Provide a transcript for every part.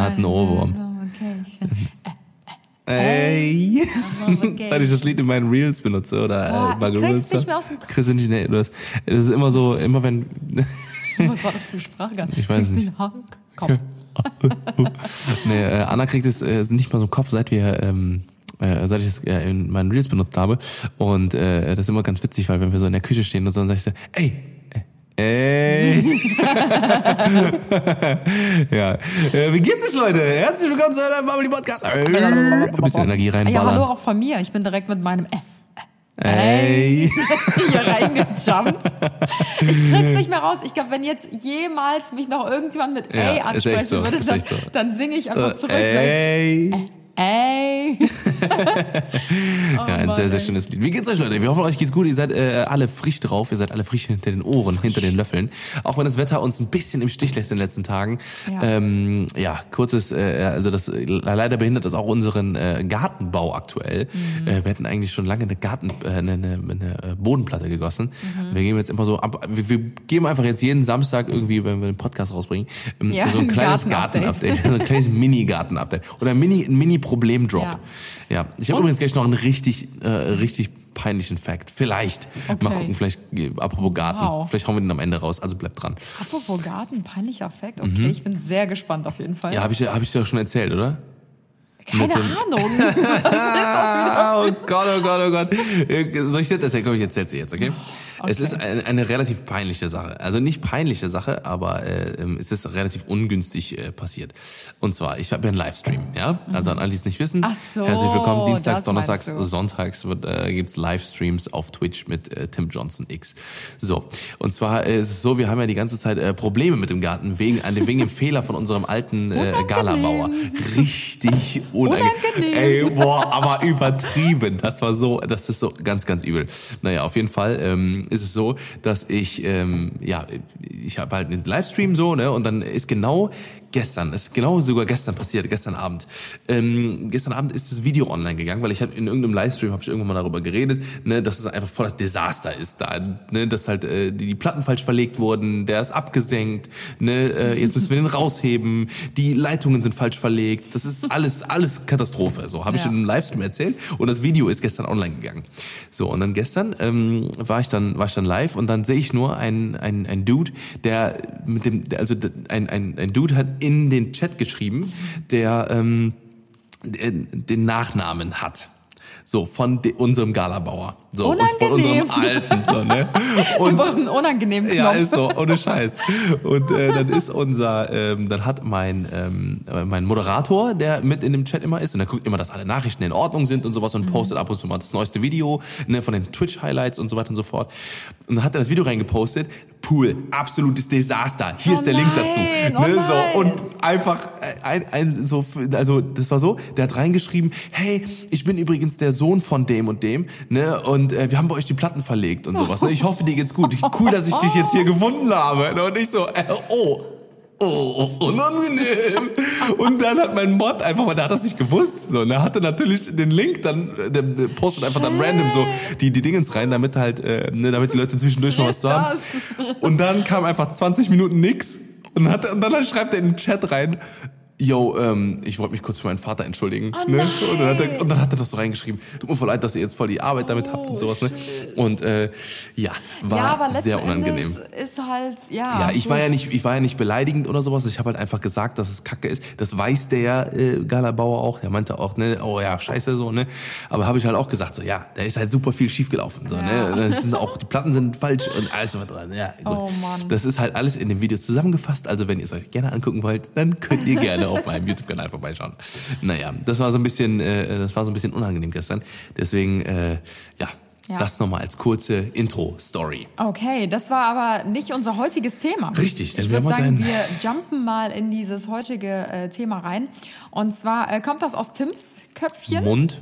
Anna hat einen Ohrwurm. Location. Ey! Location. Seit ich das Lied in meinen Reels benutze oder Boah, äh, ich krieg's nicht mehr aus dem Kopf. Chris Ingenieur, du hast, das ist immer so, immer wenn, Was war das für eine Sprache? Ich weiß nicht. Kopf. nee, äh, Anna kriegt es äh, nicht mal so im Kopf, seit wir, ähm, äh, seit ich es äh, in meinen Reels benutzt habe. Und äh, das ist immer ganz witzig, weil wenn wir so in der Küche stehen und so, dann sag ich so, ey, äh, ey. ja. Äh, wie geht's euch, Leute? Herzlich willkommen zu einem Bubbly Podcast. Äh, ein bisschen Energie Ah, Ja, hallo reinballern. auch von mir. Ich bin direkt mit meinem äh, Ey. hier reingejumpt. Ich krieg's nicht mehr raus. Ich glaube, wenn jetzt jemals mich noch irgendjemand mit Ja, ey ansprechen so, würde, dann, so. dann singe ich einfach zurück. so, Ey. Ey. Ja, ein Mann, sehr, sehr schönes Lied. Wie geht's euch, Leute? Wir hoffen, euch geht's gut. Ihr seid äh, alle frisch drauf. Ihr seid alle frisch hinter den Ohren, hinter den Löffeln. Auch wenn das Wetter uns ein bisschen im Stich lässt in den letzten Tagen. Ja. Ähm, ja kurzes, äh, also das leider behindert das auch unseren äh, Gartenbau aktuell. Mhm. Äh, wir hätten eigentlich schon lange eine Garten, äh, eine, eine, eine äh, Bodenplatte gegossen. Mhm. Wir geben jetzt immer so ab, wir, wir geben einfach jetzt jeden Samstag irgendwie, wenn wir den Podcast rausbringen, ähm, Ja, so ein ein kleines Garten-Update. Garten-Update, so ein kleines Mini-Garten-Update oder ein Mini, ein Mini-Problem-Drop. Ja. Ja, ich habe übrigens gleich noch einen richtig, äh, richtig peinlichen Fact. Vielleicht. Okay. Mal gucken, vielleicht, äh, apropos Garten. Wow. Vielleicht hauen wir den am Ende raus, also bleibt dran. Apropos Garten, peinlicher Effekt. Okay, ich bin sehr gespannt auf jeden Fall. Mhm. Ja, habe ich, hab ich dir schon erzählt, oder? Keine Ahnung. Was ist das? Oh Gott, oh Gott, oh Gott. Äh, Soll ich das erzählen? Komm, ich erzähl's dir jetzt, okay? Es Okay. ist eine, eine relativ peinliche Sache. Also nicht peinliche Sache, aber äh, ähm, es ist relativ ungünstig äh, passiert. Und zwar, ich habe ja einen Livestream, ja? Also an alle, die es nicht wissen. Ach so, Herzlich willkommen. Dienstags, Donnerstags. Sonntags wird, äh, gibt's Livestreams auf Twitch mit äh, Tim Johnson X. So, und zwar äh, ist es so, wir haben ja die ganze Zeit äh, Probleme mit dem Garten wegen, an dem, wegen dem Fehler von unserem alten äh, Galabauer. Richtig unangenehm. Unangenehm. Ey, boah, aber übertrieben. Das war so, das ist so ganz, ganz übel. Naja, auf jeden Fall ähm, ist es so, dass ich, ähm, ja, ich habe halt einen Livestream so, ne, und dann ist genau gestern, ist genau sogar gestern passiert, gestern Abend. Ähm, gestern Abend ist das Video online gegangen, weil ich habe in irgendeinem Livestream habe ich irgendwann mal darüber geredet, ne, dass es einfach voll das Desaster ist da, ne, dass halt äh, die, die Platten falsch verlegt wurden, der ist abgesenkt, ne, äh, jetzt müssen wir den rausheben, die Leitungen sind falsch verlegt, das ist alles alles Katastrophe. So habe ich Ja. in einem Livestream erzählt und das Video ist gestern online gegangen. So und dann gestern ähm, war ich dann war ich dann live und dann sehe ich nur ein ein ein Dude, der mit dem also ein ein ein Dude hat in den Chat geschrieben, der ähm, den den Nachnamen hat. So, von unserem Galabauer. So, und von Unangenehm. unserem alten. So, ne? Und Einfach einen unangenehmen Knopf. ja, ist so, ohne Scheiß. Und äh, dann ist unser, ähm, dann hat mein, ähm, mein Moderator, der mit in dem Chat immer ist, und der guckt immer, dass alle Nachrichten in Ordnung sind und sowas und postet ab und zu mal das neueste Video ne, von den Twitch-Highlights und so weiter und so fort. Und dann hat er das Video reingepostet. Pool, absolutes Desaster. Hier Oh ist der Link dazu. nein, oh ne, nein. so, und einfach äh, ein, ein, so, also das war so, der hat reingeschrieben, hey, ich bin übrigens der Sohn von dem und dem, ne, und äh, wir haben bei euch die Platten verlegt und sowas. Ne? Ich hoffe, dir geht's gut. Cool, dass ich dich jetzt hier gefunden habe. Ne? Und ich so, äh, oh. Oh, unangenehm. Und dann hat mein Mod einfach, weil der hat das nicht gewusst, so, und er hatte natürlich den Link, dann äh, der, der postet einfach dann random so die, die Dingens rein, damit halt, äh, ne, damit die Leute zwischendurch noch was zu haben. Und dann kam einfach 20 Minuten nix. Und hat, und dann schreibt er in den Chat rein, yo, ähm, ich wollte mich kurz für meinen Vater entschuldigen. Oh ne? und, dann hat er, und dann hat er das so reingeschrieben. Tut mir voll leid, dass ihr jetzt voll die Arbeit damit habt und sowas. Ne? Und äh, ja, war ja, sehr unangenehm. Endes ist halt, ja. Ja, ich war ja nicht, ich war ja nicht beleidigend oder sowas. Ich habe halt einfach gesagt, dass es Kacke ist. Das weiß der äh, Galabauer auch. Der meinte auch, ne, oh ja, scheiße so, ne. Aber habe ich halt auch gesagt, so ja, da ist halt super viel schiefgelaufen, so, Ja. ne. Das sind auch die Platten sind falsch und alles was dran. Ja, gut. Oh Mann. Das ist halt alles in dem Video zusammengefasst. Also wenn ihr es euch gerne angucken wollt, dann könnt ihr gerne auf meinem YouTube-Kanal vorbeischauen. Naja, das war so ein bisschen, äh, das war so ein bisschen unangenehm gestern. Deswegen, äh, ja. Ja. Das nochmal als kurze Intro-Story. Okay, das war aber nicht unser heutiges Thema. Richtig, denn ich wir würde sagen, wir jumpen mal in dieses heutige äh, Thema rein. Und zwar äh, kommt das aus Tims Köpfchen Mund.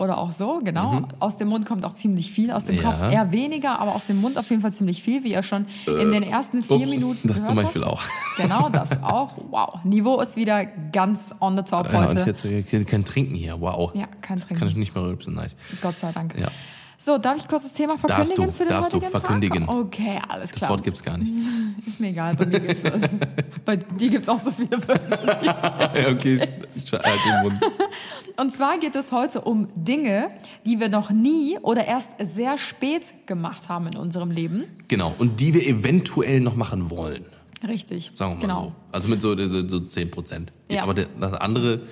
Oder auch so, genau. Aus dem Mund kommt auch ziemlich viel, aus dem Mhm. Ja. Kopf eher weniger, aber aus dem Mund auf jeden Fall ziemlich viel, wie ihr schon in den ersten vier ups, Minuten das zum Beispiel habt. auch. Genau, das auch. Wow, Niveau ist wieder ganz on the top Ja, und ich heute. äh, kein Trinken hier. Wow. Ja, kein Kann ich Trinken. nicht mehr rülpsen. Nice. Gott sei Dank. Ja. So, darf ich kurz das Thema verkündigen du, für den darfst du verkündigen. Tag? Okay, alles Das klar. Wort gibt's gar nicht. Ist mir egal, bei mir gibt's das. Bei dir gibt's auch so viele Wörter. ja, okay, ich halt den Mund. Und zwar geht es heute um Dinge, die wir noch nie oder erst sehr spät gemacht haben in unserem Leben. Genau, und die wir eventuell noch machen wollen. Richtig. Sagen wir mal genau. so. Also mit so, so, so 10 Prozent. Ja. Aber das andere,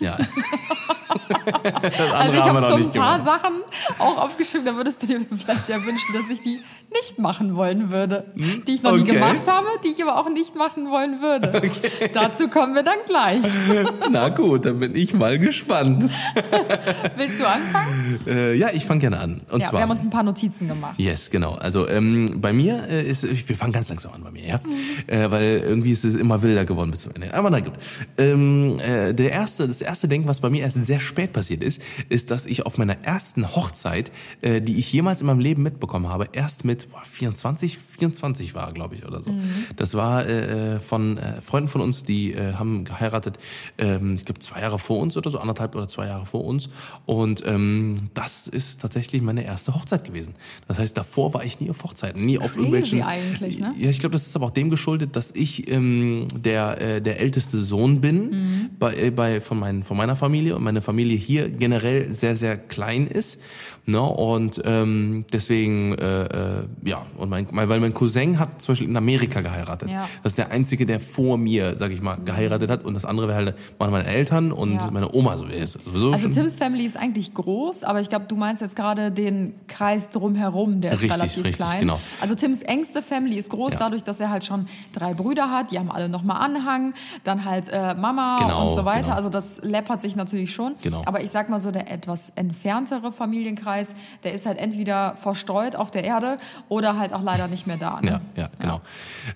ja. das andere Also ich habe so ein paar gemacht. Sachen auch aufgeschrieben, da würdest du dir vielleicht ja wünschen, dass ich die nicht machen wollen würde. Die ich noch nie Okay. gemacht habe, die ich aber auch nicht machen wollen würde. Dazu kommen wir dann gleich. Na gut, dann bin ich mal gespannt. Willst du anfangen? Äh, ja, ich fange gerne an. Und ja, zwar. wir haben uns ein paar Notizen gemacht. Yes, genau. Also ähm, bei mir äh, ist, wir fangen ganz langsam an bei mir, ja, äh, weil irgendwie ist es immer wilder geworden bis zum Ende. Aber na gut. Ähm, äh, der erste, das erste Ding, was bei mir erst sehr spät passiert ist, ist, dass ich auf meiner ersten Hochzeit, äh, die ich jemals in meinem Leben mitbekommen habe, erst mit boah, 24, 24 war, glaube ich, oder so. Das war äh, von äh, Freunden von uns, die äh, haben geheiratet, ähm, ich glaube zwei Jahre vor uns oder so, anderthalb oder zwei Jahre vor uns. Und ähm, das ist tatsächlich meine erste Hochzeit gewesen. Das heißt, davor war ich nie auf Hochzeiten, nie auf Crazy irgendwelchen. eigentlich, ne? Ja, ich glaube, das ist aber auch dem geschuldet, dass ich ähm, der äh, der älteste Sohn bin Mhm. bei, äh, bei von meinen von meiner Familie und meine Familie hier generell sehr sehr klein ist. Ne? Und ähm, deswegen äh, äh, ja und mein, mein weil mein Cousin hat zum Beispiel in Amerika geheiratet. Ja. Das ist der einzige, der vor mir, sag ich mal, geheiratet hat und das andere wäre halt waren meine Eltern und Ja. meine Oma so ist sowieso Also Tims Family ist eigentlich groß, aber ich glaube, du meinst jetzt gerade den Kreis drumherum, der ist Richtig, relativ richtig, klein. genau. Also Tims engste Family ist groß, Ja. dadurch, dass er halt schon drei Brüder hat, die haben alle nochmal Anhang, dann halt äh, Mama Genau, und so weiter. genau. Also das läppert sich natürlich schon. Genau. Aber ich sag mal so, der etwas entferntere Familienkreis, der ist halt entweder verstreut auf der Erde oder halt auch leider nicht mehr da. Ne? ja, ja, genau.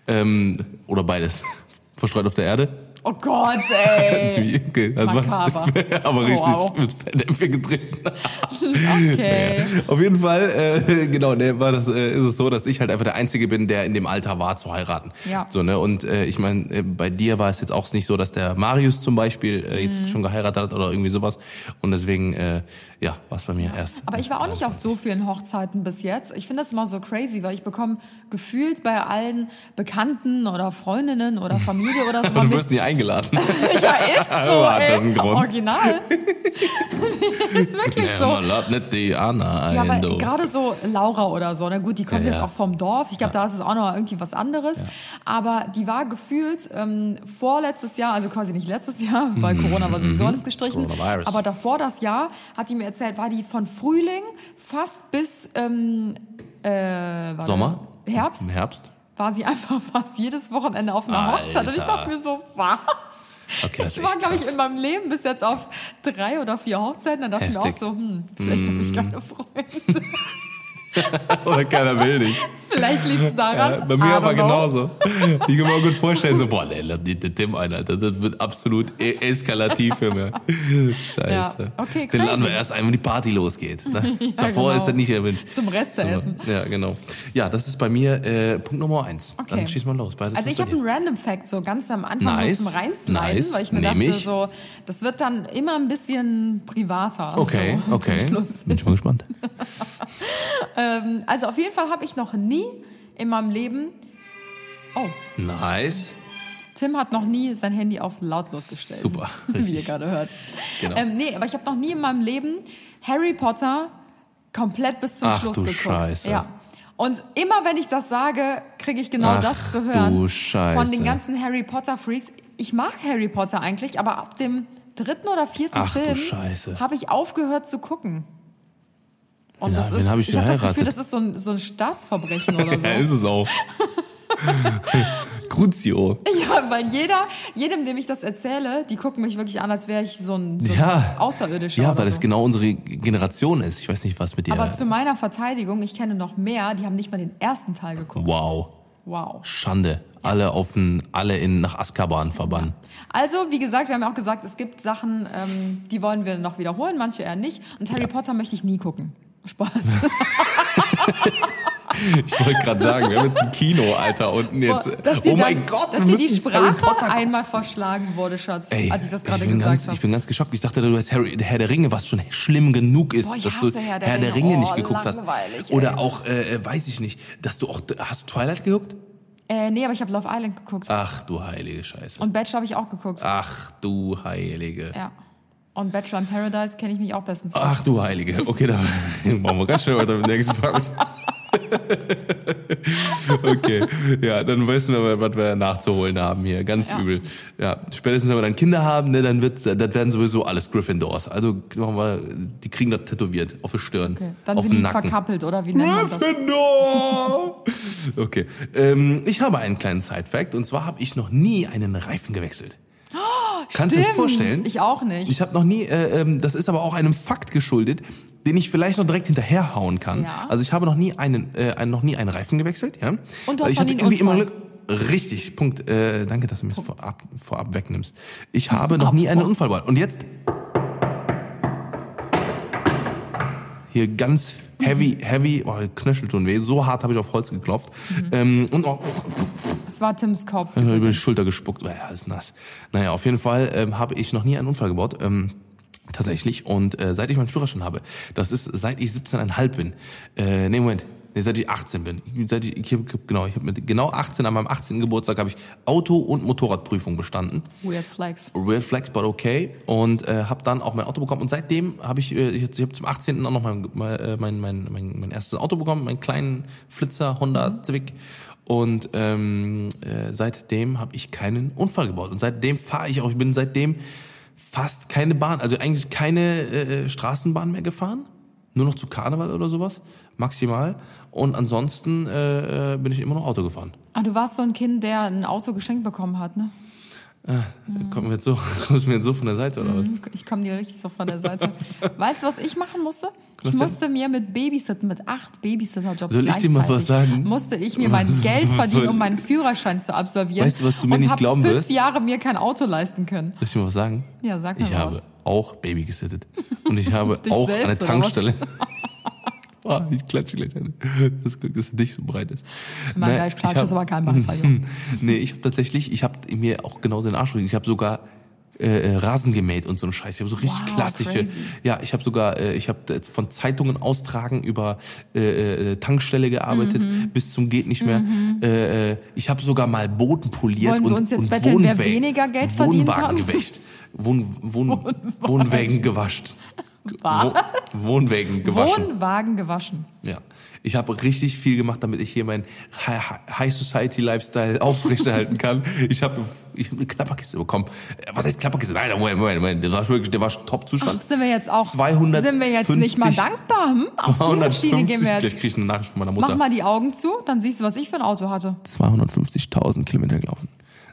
Ähm, oder beides. Verstreut auf der Erde. Oh Gott, ey. Okay, also was- Makaber. aber richtig Wow. mit Fettnäpfchen getreten. Okay. Auf jeden Fall, äh, genau, ne, war das, äh, ist es so, dass ich halt einfach der Einzige bin, der in dem Alter war zu heiraten. Ja. So, ne, und äh, ich meine, äh, bei dir war es jetzt auch nicht so, dass der Marius zum Beispiel äh, Mhm. jetzt schon geheiratet hat oder irgendwie sowas. Und deswegen, äh, ja, war es bei mir erst. Aber ich war auch nicht auf so vielen Hochzeiten bis jetzt. Ich finde das immer so crazy, weil ich bekomme gefühlt bei allen Bekannten oder Freundinnen oder Familie oder so du wirst nie eingeladen. Ja, ist so, Hat das einen Grund? Original. ist wirklich Ja, so. man lädt nicht die Anna Ja, ein, aber du. gerade so Laura oder so, na gut, die kommt Ja, jetzt ja. auch vom Dorf. Ich glaube, da ist es auch noch irgendwie was anderes. Aber die war gefühlt ähm, vorletztes Jahr, also quasi nicht letztes Jahr, weil Corona war sowieso alles gestrichen. Mhm. Aber davor das Jahr, hat die mir erzählt, war die von Frühling fast bis ähm, äh, Sommer? Herbst. Im Herbst? War sie einfach fast jedes Wochenende auf einer Hochzeit. Und ich Alter. dachte mir so, was? Okay, Ich war, glaube ich, in meinem Leben bis jetzt auf drei oder vier Hochzeiten. Dann dachte ich mir auch Heftig. so, hm, vielleicht habe ich keine Freunde. Oder keiner will dich. Vielleicht liegt es daran. Ja, bei mir aber know. genauso. Ich kann mir auch gut vorstellen, so, boah, nicht den Tim ein, Alter. Das wird absolut e eskalativ für mich. Scheiße. Ja, okay, Den laden wir erst ein, wenn die Party losgeht. Ne? Davor genau. ist das nicht erwünscht. Zum Reste essen. Ja, genau. Ja, das ist bei mir äh, Punkt Nummer eins. Okay. Dann schieß mal los. Beides Also ich habe einen Random Fact so ganz am Anfang Nice, zum Reinsliden, nice, weil ich mir nehm dachte ich. so, das wird dann immer ein bisschen privater. Okay, so, okay. Bin schon mal gespannt. Ähm, also auf jeden Fall habe ich noch nie in meinem Leben, oh, Nice. Tim hat noch nie sein Handy auf lautlos gestellt. Super, Wie ihr richtig. gerade hört. Genau. Ähm, nee, aber ich habe noch nie in meinem Leben Harry Potter komplett bis zum Ach Schluss du geguckt. Scheiße. Ja. Und immer wenn ich das sage, kriege ich genau Ach das zu du hören Scheiße. von den ganzen Harry Potter Freaks. Ich mag Harry Potter eigentlich, aber ab dem dritten oder vierten Ach du Film habe ich aufgehört zu gucken. Und Ja, das ist, hab ich ich habe das? Gefühl, das ist so ein, so ein Staatsverbrechen oder so. Ja, ist es auch. Crucio. Ja, weil jeder, jedem, dem ich das erzähle, die gucken mich wirklich an, als wäre ich so ein, so ein Ja. Außerirdischer. Ja, weil so. das genau unsere Generation ist. Ich weiß nicht, was mit dir. Aber zu meiner Verteidigung, ich kenne noch mehr, die haben nicht mal den ersten Teil geguckt. wow. Wow. Schande. Alle auf den, alle in, nach Azkaban verbannen. Also, wie gesagt, wir haben ja auch gesagt, es gibt Sachen, ähm, die wollen wir noch wiederholen, manche eher nicht. Und Harry Potter möchte ich nie gucken. Spaß. Ich wollte gerade sagen, wir haben jetzt ein Kino, Alter, unten jetzt. Boah, oh mein dann- Gott, dass wir dir die Sprache einmal verschlagen wurde, Schatz, Ey, als ich das gerade gesagt ganz, habe. Ich bin ganz geschockt. Ich dachte, du hast Harry, Herr der Ringe, was schon schlimm genug ist, Boah, dass du Herr der Herr der Ringe. Ringe nicht Oh, geguckt hast. Oder ey. auch, äh, äh, weiß ich nicht, dass du auch, hast du Twilight geguckt? Äh, nee, aber ich habe Love Island geguckt. Ach du heilige Scheiße. Und Bachelor habe ich auch geguckt. Ach du heilige. Ja. Und Bachelor in Paradise kenne ich mich auch bestens aus. Ach du Heilige. Okay, dann machen wir ganz schnell weiter mit dem nächsten Fakt. okay, ja, dann wissen wir, was wir nachzuholen haben hier. Ganz Ja. übel. Ja, spätestens wenn wir dann Kinder haben, ne, dann wird, das werden sowieso alles Gryffindors. Also machen wir, die kriegen das tätowiert auf die Stirn, Okay. Dann auf sind den die Nacken. verkappelt, oder wie nennt man das? Gryffindor! Okay, ähm, ich habe einen kleinen Side-Fact und zwar habe ich noch nie einen Reifen gewechselt. Kannst du dir das vorstellen? Ich auch nicht. Ich habe noch nie, äh, ähm, das ist aber auch einem Fakt geschuldet, den ich vielleicht noch direkt hinterherhauen kann. Ja. Also ich habe noch nie einen, äh, einen, noch nie einen Reifen gewechselt, ja. Und Weil ich hatte irgendwie immer Unfall. Glück. Richtig, Punkt. Äh, danke, dass du mir das vorab, vorab wegnimmst. Ich habe noch nie einen Unfall gehabt. Und jetzt hier ganz heavy, heavy, oh, Knöchel tun weh. So hart habe ich auf Holz geklopft. Mhm. Ähm, und auch Es war Tims Kopf. über die Schulter gespuckt, oh, ja, alles nass. Naja, auf jeden Fall ähm, habe ich noch nie einen Unfall gebaut. Ähm, tatsächlich. Und äh, seit ich meinen Führerschein habe, das ist seit ich 17,5 bin. Äh, nee, Moment. Nee, seit ich 18 bin. Ich, seit ich, ich hab, genau, ich habe mit genau 18 an meinem 18. Geburtstag habe ich Auto- und Motorradprüfung bestanden. Weird Flags. Real Flex, but okay. Und äh, habe dann auch mein Auto bekommen. Und seitdem habe ich, äh, ich, habe zum 18. auch noch mein, mein, äh, mein, mein, mein, mein erstes Auto bekommen, meinen kleinen Flitzer Honda Civic. Und ähm, äh, seitdem habe ich keinen Unfall gebaut. Und seitdem fahre ich auch, ich bin seitdem fast keine Bahn, also eigentlich keine äh, Straßenbahn mehr gefahren. Nur noch zu Karneval oder sowas, maximal. Und ansonsten äh, äh, bin ich immer noch Auto gefahren. Ah, du warst so ein Kind, der ein Auto geschenkt bekommen hat, ne? Kommt mir jetzt so, kommst mir jetzt so von der Seite oder was? Ich komme dir richtig so von der Seite. weißt du, was ich machen musste? Was ich musste mir mit Babysitten, mit acht Babysitter-Jobs Soll ich dir mal was sagen? musste ich mir mein Was- Geld was verdienen, um meinen Führerschein zu absolvieren. Weißt du, was du mir nicht glauben fünf wirst? Jahre mir kein Auto leisten können. Soll ich dir mal was sagen? Ja, sag mir Ich mal habe was. auch Baby gesittet. Und ich habe auch an der was? Tankstelle. Ah, ich klatsche gleich an. Das Glück, dass es nicht so breit ist. Mein Ne, Gleich ich Klatsch hab- ist aber kein Beifall. Nee, ich habe tatsächlich, ich habe mir auch genauso den Arsch gelegt. Ich habe sogar äh, äh, Rasen gemäht und so einen Scheiß. Ich habe so richtig Wow, klassische. crazy. Ja, ich habe sogar, äh, ich habe von Zeitungen austragen über äh, äh, Tankstelle gearbeitet Mhm. bis zum geht nicht mehr. Äh, äh, ich habe sogar mal Boden poliert Wollen und uns jetzt und betteln, wer Wohnwä- weniger Geld verdient Wohnwagen hat? gewäscht. Wohn, Wohn, Wohnwägen gewascht. Was? Wo, Wohnwägen gewaschen. Wohnwagen gewaschen. Ja. Ich habe richtig viel gemacht, damit ich hier meinen Hi- High Society Lifestyle aufrechterhalten kann. Ich habe ich hab eine Klapperkiste bekommen. Äh, Was heißt Klapperkiste? Nein, Moment, Moment, Moment. Der war wirklich, der war Top-Zustand. Sind wir jetzt auch, 250 sind wir jetzt nicht mal dankbar? Hm? Auf die Schiene gehen wir Vielleicht jetzt. kriege ich eine Nachricht von meiner Mach Mutter. mal die Augen zu, dann siehst du, was ich für ein Auto hatte. 250.000 Kilometer gelaufen.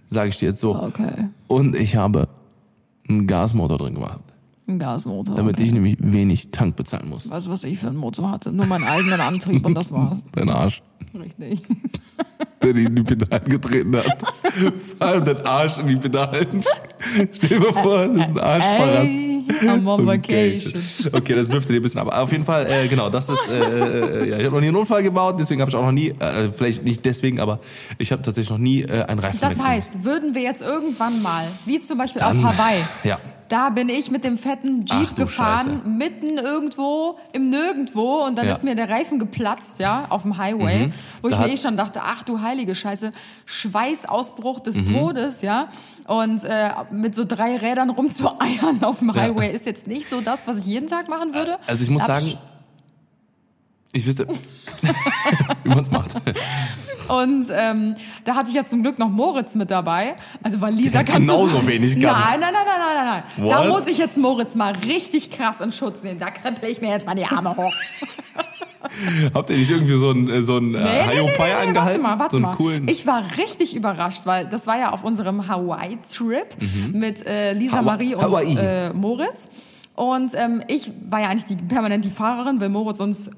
Sage ich dir jetzt so. Okay. Und ich habe einen Gasmotor drin gemacht, Ein Gasmotor. damit okay. ich nämlich wenig Tank bezahlen muss. Weißt du, was ich für einen Motor hatte? Nur meinen eigenen Antrieb und das war's. Dein Arsch. Richtig. der die in die Pedalen getreten hat. Vor allem den Arsch in die Pedalen. Stell dir mal vor, das ist ein Arschfahrrad. I'm on Okay, vacation. okay, das dürfte dir ein bisschen, aber auf jeden Fall, äh, genau, das ist, äh, äh, ja, ich habe noch nie einen Unfall gebaut, deswegen habe ich auch noch nie, äh, vielleicht nicht deswegen, aber ich habe tatsächlich noch nie äh, einen Reifen Das heißt, würden wir jetzt irgendwann mal, wie zum Beispiel Dann- auf Hawaii, Ja. Da bin ich mit dem fetten Jeep Ach gefahren, Scheiße. mitten irgendwo im Nirgendwo und dann Ja. ist mir der Reifen geplatzt, ja, auf dem Highway, wo ich Da mir hat- eh schon dachte, ach du heilige Scheiße, Schweißausbruch des Mhm. Todes, ja. Und äh, mit so drei Rädern rumzueiern auf dem Highway ist jetzt nicht so das, was ich jeden Tag machen würde. Also ich muss Da hab sagen, ich wüsste, wie man es macht. Und ähm, da hatte ich ja zum Glück noch Moritz mit dabei. Also weil Lisa du genauso sagen- wenig kann. Nein, nein, nein, nein, nein, nein, nein. Da What? muss ich jetzt Moritz mal richtig krass in Schutz nehmen. Da krempel ich mir jetzt mal die Arme hoch. Habt ihr nicht irgendwie so einen, äh, so einen äh, Haiopai warte angehalten? mal, warte so einen mal. coolen. Ich war richtig überrascht, weil das war ja auf unserem Hawaii-Trip mit äh, Lisa Hawa- Marie und äh, Moritz. Und ähm, ich war ja eigentlich die, permanent die Fahrerin, weil Moritz uns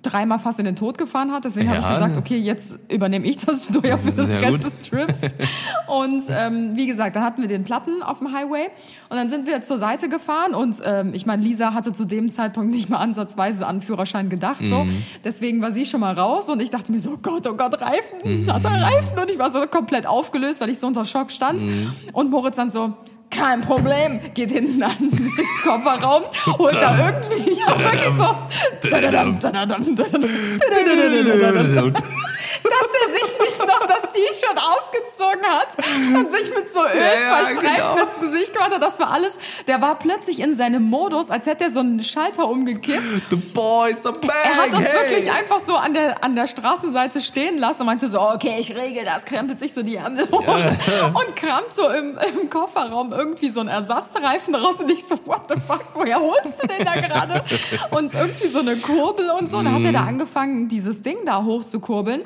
dreimal fast in den Tod gefahren hat. Deswegen habe ich Ja. gesagt, okay, jetzt übernehme ich das Steuer für den Rest gut. des Trips. Und ähm, wie gesagt, dann hatten wir den Platten auf dem Highway und dann sind wir zur Seite gefahren und ähm, ich meine, Lisa hatte zu dem Zeitpunkt nicht mal ansatzweise an Führerschein gedacht. So. Mhm. Deswegen war sie schon mal raus und ich dachte mir so, oh Gott, oh Gott, Reifen, Mhm. hat er Reifen? Und ich war so komplett aufgelöst, weil ich so unter Schock stand. Mhm. Und Moritz dann so, kein Problem, geht hinten an den Kofferraum, holt da irgendwie, ja, wirklich so, dass der sich nicht noch das T-Shirt ausgezogen hat und sich mit so Öl Ja, zwei Streifen genau. ins Gesicht gemacht hat. Das war alles. Der war plötzlich in seinem Modus, als hätte er so einen Schalter umgekippt. The boys are back. Er hat uns hey. wirklich einfach so an der, an der Straßenseite stehen lassen und meinte so, okay, ich regel das, krempelt sich so die Ärmel hoch und kramt so im, im Kofferraum irgendwie so einen Ersatzreifen raus und ich so, what the fuck, woher holst du den da gerade? Und irgendwie so eine Kurbel und so. Und dann hat er da angefangen, dieses Ding da hochzukurbeln.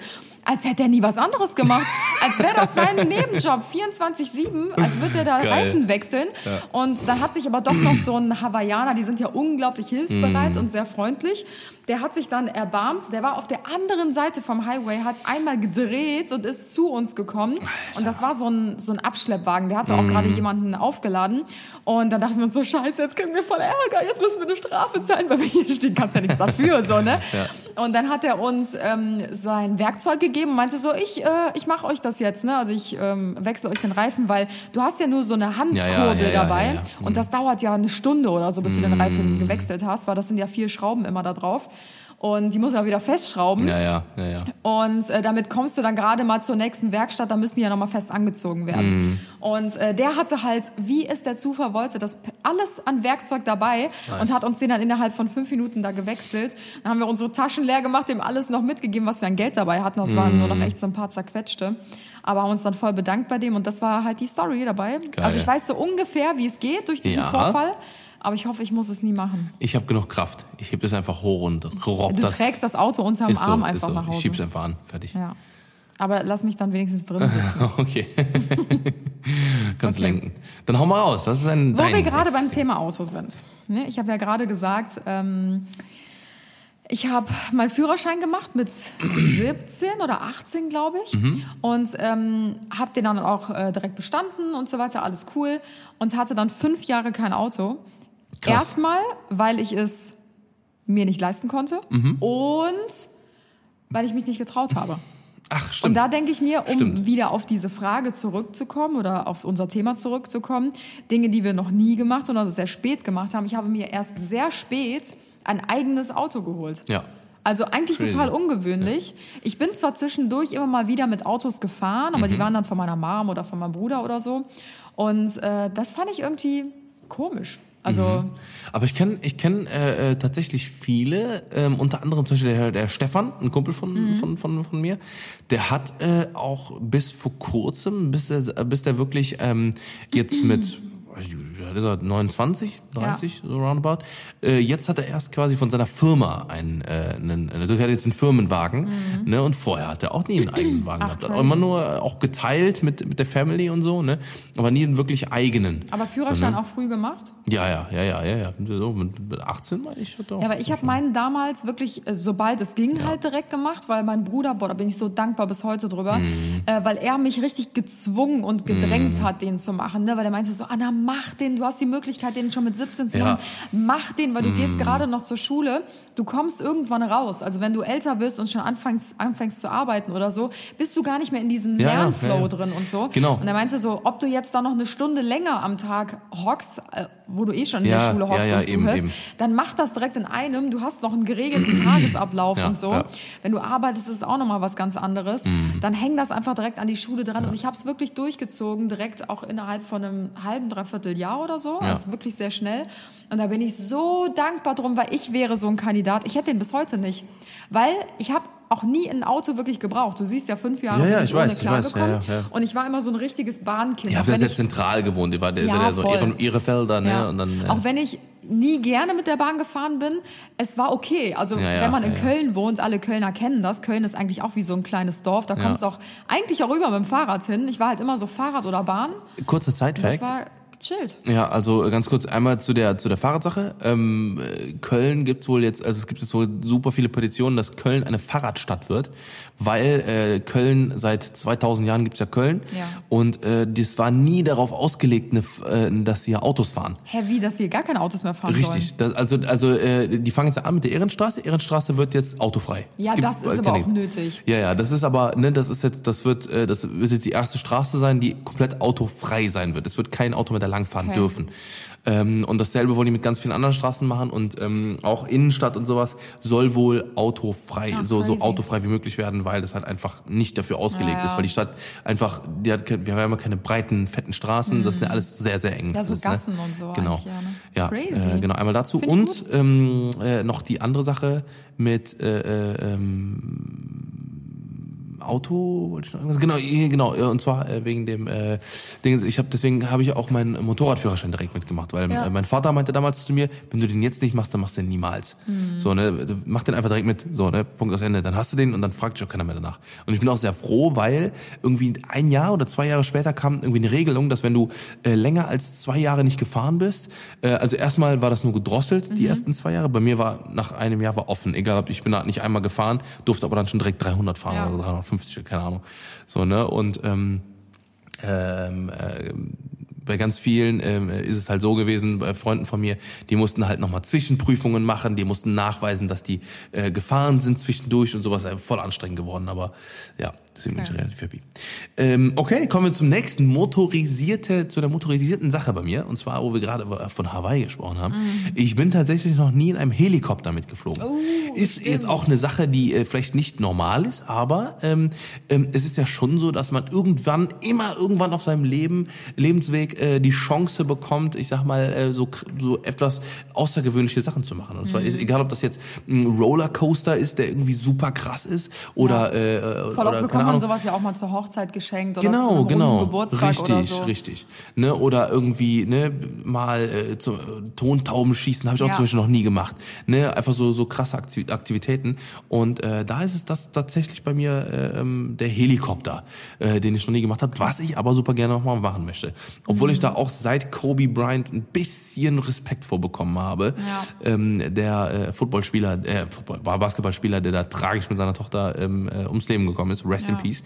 Als hätte er nie was anderes gemacht. Als wäre das sein Nebenjob, 24-7, als würde er da Geil. Reifen wechseln. Und dann hat sich aber doch noch so ein Hawaiianer, die sind ja unglaublich hilfsbereit Mhm. und sehr freundlich. Der hat sich dann erbarmt, der war auf der anderen Seite vom Highway, hat einmal gedreht und ist zu uns gekommen. Und das war so ein, so ein Abschleppwagen, der hatte auch gerade Mhm. jemanden aufgeladen. Und dann dachten wir uns so, scheiße, jetzt kriegen wir voll Ärger, jetzt müssen wir eine Strafe zahlen, weil wir hier stehen, kannst ja nichts dafür, so, ne? Und dann hat er uns ähm, sein Werkzeug gegeben und meinte so, ich, äh, ich mache euch das jetzt, ne? Also ich ähm, wechsle euch den Reifen, weil du hast ja nur so eine Handkurbel Ja, ja, ja, ja, dabei. ja, ja. Und das dauert ja eine Stunde oder so, bis du den Reifen gewechselt hast, weil das sind ja vier Schrauben immer da drauf. Und die muss er wieder festschrauben. Ja, ja, ja, ja. Und äh, damit kommst du dann gerade mal zur nächsten Werkstatt, da müssen die ja nochmal fest angezogen werden. Und äh, der hatte halt, wie es der Zufall wollte, das alles an Werkzeug dabei und hat uns den dann innerhalb von fünf Minuten da gewechselt. Dann haben wir unsere Taschen leer gemacht, dem alles noch mitgegeben, was wir an Geld dabei hatten. Das waren nur noch echt so ein paar zerquetschte. Aber haben uns dann voll bedankt bei dem und das war halt die Story dabei. Also ich weiß so ungefähr, wie es geht durch diesen Ja. Vorfall. Aber ich hoffe, ich muss es nie machen. Ich habe genug Kraft. Ich heb das einfach hoch und robb Du das. trägst das Auto unterm ist so, Arm ist einfach so. nach Hause. Ich schieb's einfach an. Fertig. Ja. Aber lass mich dann wenigstens drin sitzen. Okay. Kannst Okay. lenken. Dann hau mal raus. Das ist ein Wo wir gerade beim Thema Auto sind. Ne, ich habe ja gerade gesagt, ähm, ich habe meinen Führerschein gemacht mit 17 oder 18, glaube ich. Mhm. Und ähm, habe den dann auch äh, direkt bestanden und so weiter, alles cool. Und hatte dann fünf Jahre kein Auto. Krass. Erstmal, weil ich es mir nicht leisten konnte Mhm. und weil ich mich nicht getraut habe. Ach, Und stimmt. da denke ich mir, um Stimmt. wieder auf diese Frage zurückzukommen oder auf unser Thema zurückzukommen, Dinge, die wir noch nie gemacht oder sehr spät gemacht haben. Ich habe mir erst sehr spät ein eigenes Auto geholt. ja. Also eigentlich Crazy. total ungewöhnlich. Ich bin zwar zwischendurch immer mal wieder mit Autos gefahren, aber Mhm. die waren dann von meiner Mom oder von meinem Bruder oder so. Und äh, das fand ich irgendwie komisch. Also Mhm. Aber ich kenne ich kenn, äh, äh, tatsächlich viele, ähm, unter anderem zum Beispiel der, der Stefan, ein Kumpel von, Mhm. von, von, von mir, der hat äh, auch bis vor kurzem, bis der, bis der wirklich ähm, jetzt mit, alt ist er 29, 30, so roundabout, äh, jetzt hat er erst quasi von seiner Firma einen, äh, einen also er hat jetzt einen Firmenwagen, ne, und vorher hat er auch nie einen eigenen Wagen Mhm. Ach, gehabt. Hat crazy. immer nur auch geteilt mit, mit der Family und so, ne, aber nie einen wirklich eigenen. aber Führerschein ne? auch früh gemacht? Ja, ja, ja, ja, ja, ja. So, mit mit 18 meine ich. Er auch Ja, aber ich habe meinen damals wirklich, äh, sobald es ging, halt direkt gemacht, weil mein Bruder, boah, da bin ich so dankbar bis heute drüber, Mhm. äh, weil er mich richtig gezwungen und gedrängt hat, den zu machen. Ne? Weil er meinte so, Anna, mach den, du hast die Möglichkeit, den schon mit 17 zu Ja. machen. Mach den, weil du Mhm. gehst gerade noch zur Schule, du kommst irgendwann raus. Also wenn du älter wirst und schon anfängst, anfängst zu arbeiten oder so, bist du gar nicht mehr in diesem Ja, Lernflow ja, ja. drin und so. Genau. Und er meinte so, ob du jetzt da noch eine Stunde länger am Tag hockst, äh, wo du eh schon in Ja, der Schule hockst ja, ja, und eben, zuhörst, eben. dann mach das direkt in einem. Du hast noch einen geregelten Tagesablauf und so. Wenn du arbeitest, ist es auch nochmal was ganz anderes. Mhm. Dann häng das einfach direkt an die Schule dran. Und ich habe es wirklich durchgezogen, direkt auch innerhalb von einem halben, dreiviertel Jahr oder so. Ja. Also wirklich sehr schnell. Und da bin ich so dankbar drum, weil ich wäre so ein Kandidat. Ich hätte den bis heute nicht. Weil ich habe auch nie ein Auto wirklich gebraucht. Du siehst ja, fünf Jahre Ja, ja, ich weiß, ich weiß, ja, ja. Und ich war immer so ein richtiges Bahnkind. Ihr habt ja sehr zentral gewohnt. Ihr wart, Ja, ja so ihre, Felder, ne? Und dann, Auch wenn ich nie gerne mit der Bahn gefahren bin, es war okay. Also wenn man in. Köln wohnt, alle Kölner kennen das. Köln ist eigentlich auch wie so ein kleines Dorf. Da kommst du auch eigentlich auch rüber mit dem Fahrrad hin. Ich war halt immer so Fahrrad oder Bahn. kurze. Das war gechillt. Ja, also äh, ganz kurz einmal zu der zu der Fahrradsache. Ähm, äh, Köln gibt's wohl jetzt, also es gibt jetzt wohl super viele Petitionen, dass Köln eine Fahrradstadt wird, weil äh, Köln seit 2000 Jahren gibt's ja Köln Ja. und äh, das war nie darauf ausgelegt, ne, äh, dass hier Autos fahren. Hä, wie, dass hier gar keine Autos mehr fahren Richtig, das, also also äh, die fangen jetzt an mit der Ehrenstraße. Ehrenstraße wird jetzt autofrei. Ja, gibt das ist bald aber auch nötig. Ja, ja, das ist aber, ne, das ist jetzt, das wird, äh, das wird jetzt die erste Straße sein, die komplett autofrei sein wird. Es wird kein Auto mehr da langfahren Okay. dürfen. Ähm, und dasselbe wollen die mit ganz vielen anderen Straßen machen und ähm, auch Innenstadt und sowas soll wohl autofrei, Ah, so, so autofrei wie möglich werden, weil das halt einfach nicht dafür ausgelegt Ja, ist, weil die Stadt einfach, die hat, wir haben ja immer keine breiten, fetten Straßen, das ist ja alles sehr, sehr eng. Mhm. Ja, so alles, Gassen und so Genau. ja, ne? Ja, Crazy. Äh, genau, einmal dazu. Find Und ähm, äh, noch die andere Sache mit äh, äh, ähm, Auto, wollte ich noch irgendwas? Genau, genau, und zwar äh, wegen dem äh, Ding, ich habe deswegen habe ich auch meinen Motorradführerschein direkt mitgemacht, weil Ja. äh, mein Vater meinte damals zu mir, wenn du den jetzt nicht machst, dann machst du den niemals. Mhm. So, ne, mach den einfach direkt mit, so, ne, Punkt aus Ende, dann hast du den und dann fragt dich auch keiner mehr danach. Und ich bin auch sehr froh, weil irgendwie ein Jahr oder zwei Jahre später kam irgendwie eine Regelung, dass wenn du äh, länger als zwei Jahre nicht gefahren bist, äh, also erstmal war das nur gedrosselt, Mhm. die ersten zwei Jahre, bei mir war nach einem Jahr war offen, egal ob ich bin da nicht einmal gefahren, durfte aber dann schon direkt 300 fahren Ja. oder 350, keine Ahnung. So, ne? Und ähm, ähm, äh, bei ganz vielen ähm, ist es halt so gewesen, bei Freunden von mir, die mussten halt nochmal Zwischenprüfungen machen, die mussten nachweisen, dass die äh, gefahren sind zwischendurch und sowas, äh, voll anstrengend geworden, aber ja, deswegen bin ich Okay. relativ happy. Ähm, okay, kommen wir zum nächsten, motorisierte, zu der motorisierten Sache bei mir, und zwar, wo wir gerade von Hawaii gesprochen haben. Ich bin tatsächlich noch nie in einem Helikopter mitgeflogen. Oh, ist stimmt. jetzt auch eine Sache, die äh, vielleicht nicht normal ist, aber ähm, ähm, es ist ja schon so, dass man irgendwann, immer irgendwann auf seinem Leben, Lebensweg äh, die Chance bekommt, ich sag mal, äh, so, so etwas außergewöhnliche Sachen zu machen. Und zwar Mhm. egal, ob das jetzt ein Rollercoaster ist, der irgendwie super krass ist, oder, äh, Voll oder bekommt man Ahnung. sowas ja auch mal zur Hochzeit geschenkt oder zu Genau, runden genau. Geburtstag richtig, oder so. richtig. Ne, oder irgendwie ne, mal äh, zu, äh, Tontauben schießen, habe ich auch Ja. zum Beispiel noch nie gemacht. Ne, einfach so so krasse Akti- Aktivitäten. Und äh, da ist es das tatsächlich bei mir äh, ähm, der Helikopter, äh, den ich noch nie gemacht habe, was ich aber super gerne nochmal machen möchte. Obwohl ich da Mhm. auch seit Kobe Bryant ein bisschen Respekt vorbekommen habe. Ja. Ähm, der äh, Footballspieler, äh, Football, war Basketballspieler, der da tragisch mit seiner Tochter ähm, äh, ums Leben gekommen ist. Rest in Ja. Peace.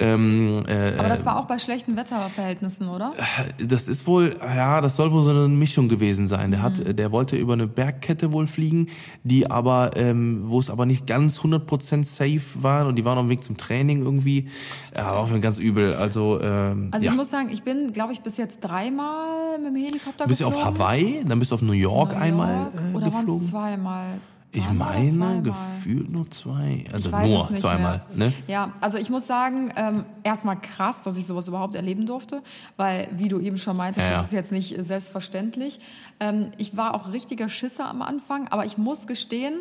Ähm, äh, Aber das war auch bei schlechten Wetterverhältnissen, oder? das ist wohl, ja, das soll wohl so eine Mischung gewesen sein. Der Mhm. hat, der wollte über eine Bergkette wohl fliegen, die aber, ähm, wo es aber nicht ganz 100% safe war und die waren auf dem Weg zum Training irgendwie. Ja, war auch ganz übel. Also, ähm, Also ja. ich muss sagen, ich bin, glaube ich, bis jetzt dreimal mit dem Helikopter bist du auf geflogen. Hawaii, dann bist du auf New York New einmal York, äh, oder waren es geflogen. zweimal? Ich meine, gefühlt nur zwei. Also nur zweimal. Ne? Ja, also ich muss sagen, ähm, erstmal krass, dass ich sowas überhaupt erleben durfte, weil, wie du eben schon meintest, Ja, ja. das ist jetzt nicht selbstverständlich. Ähm, ich war auch richtiger Schisser am Anfang, aber ich muss gestehen,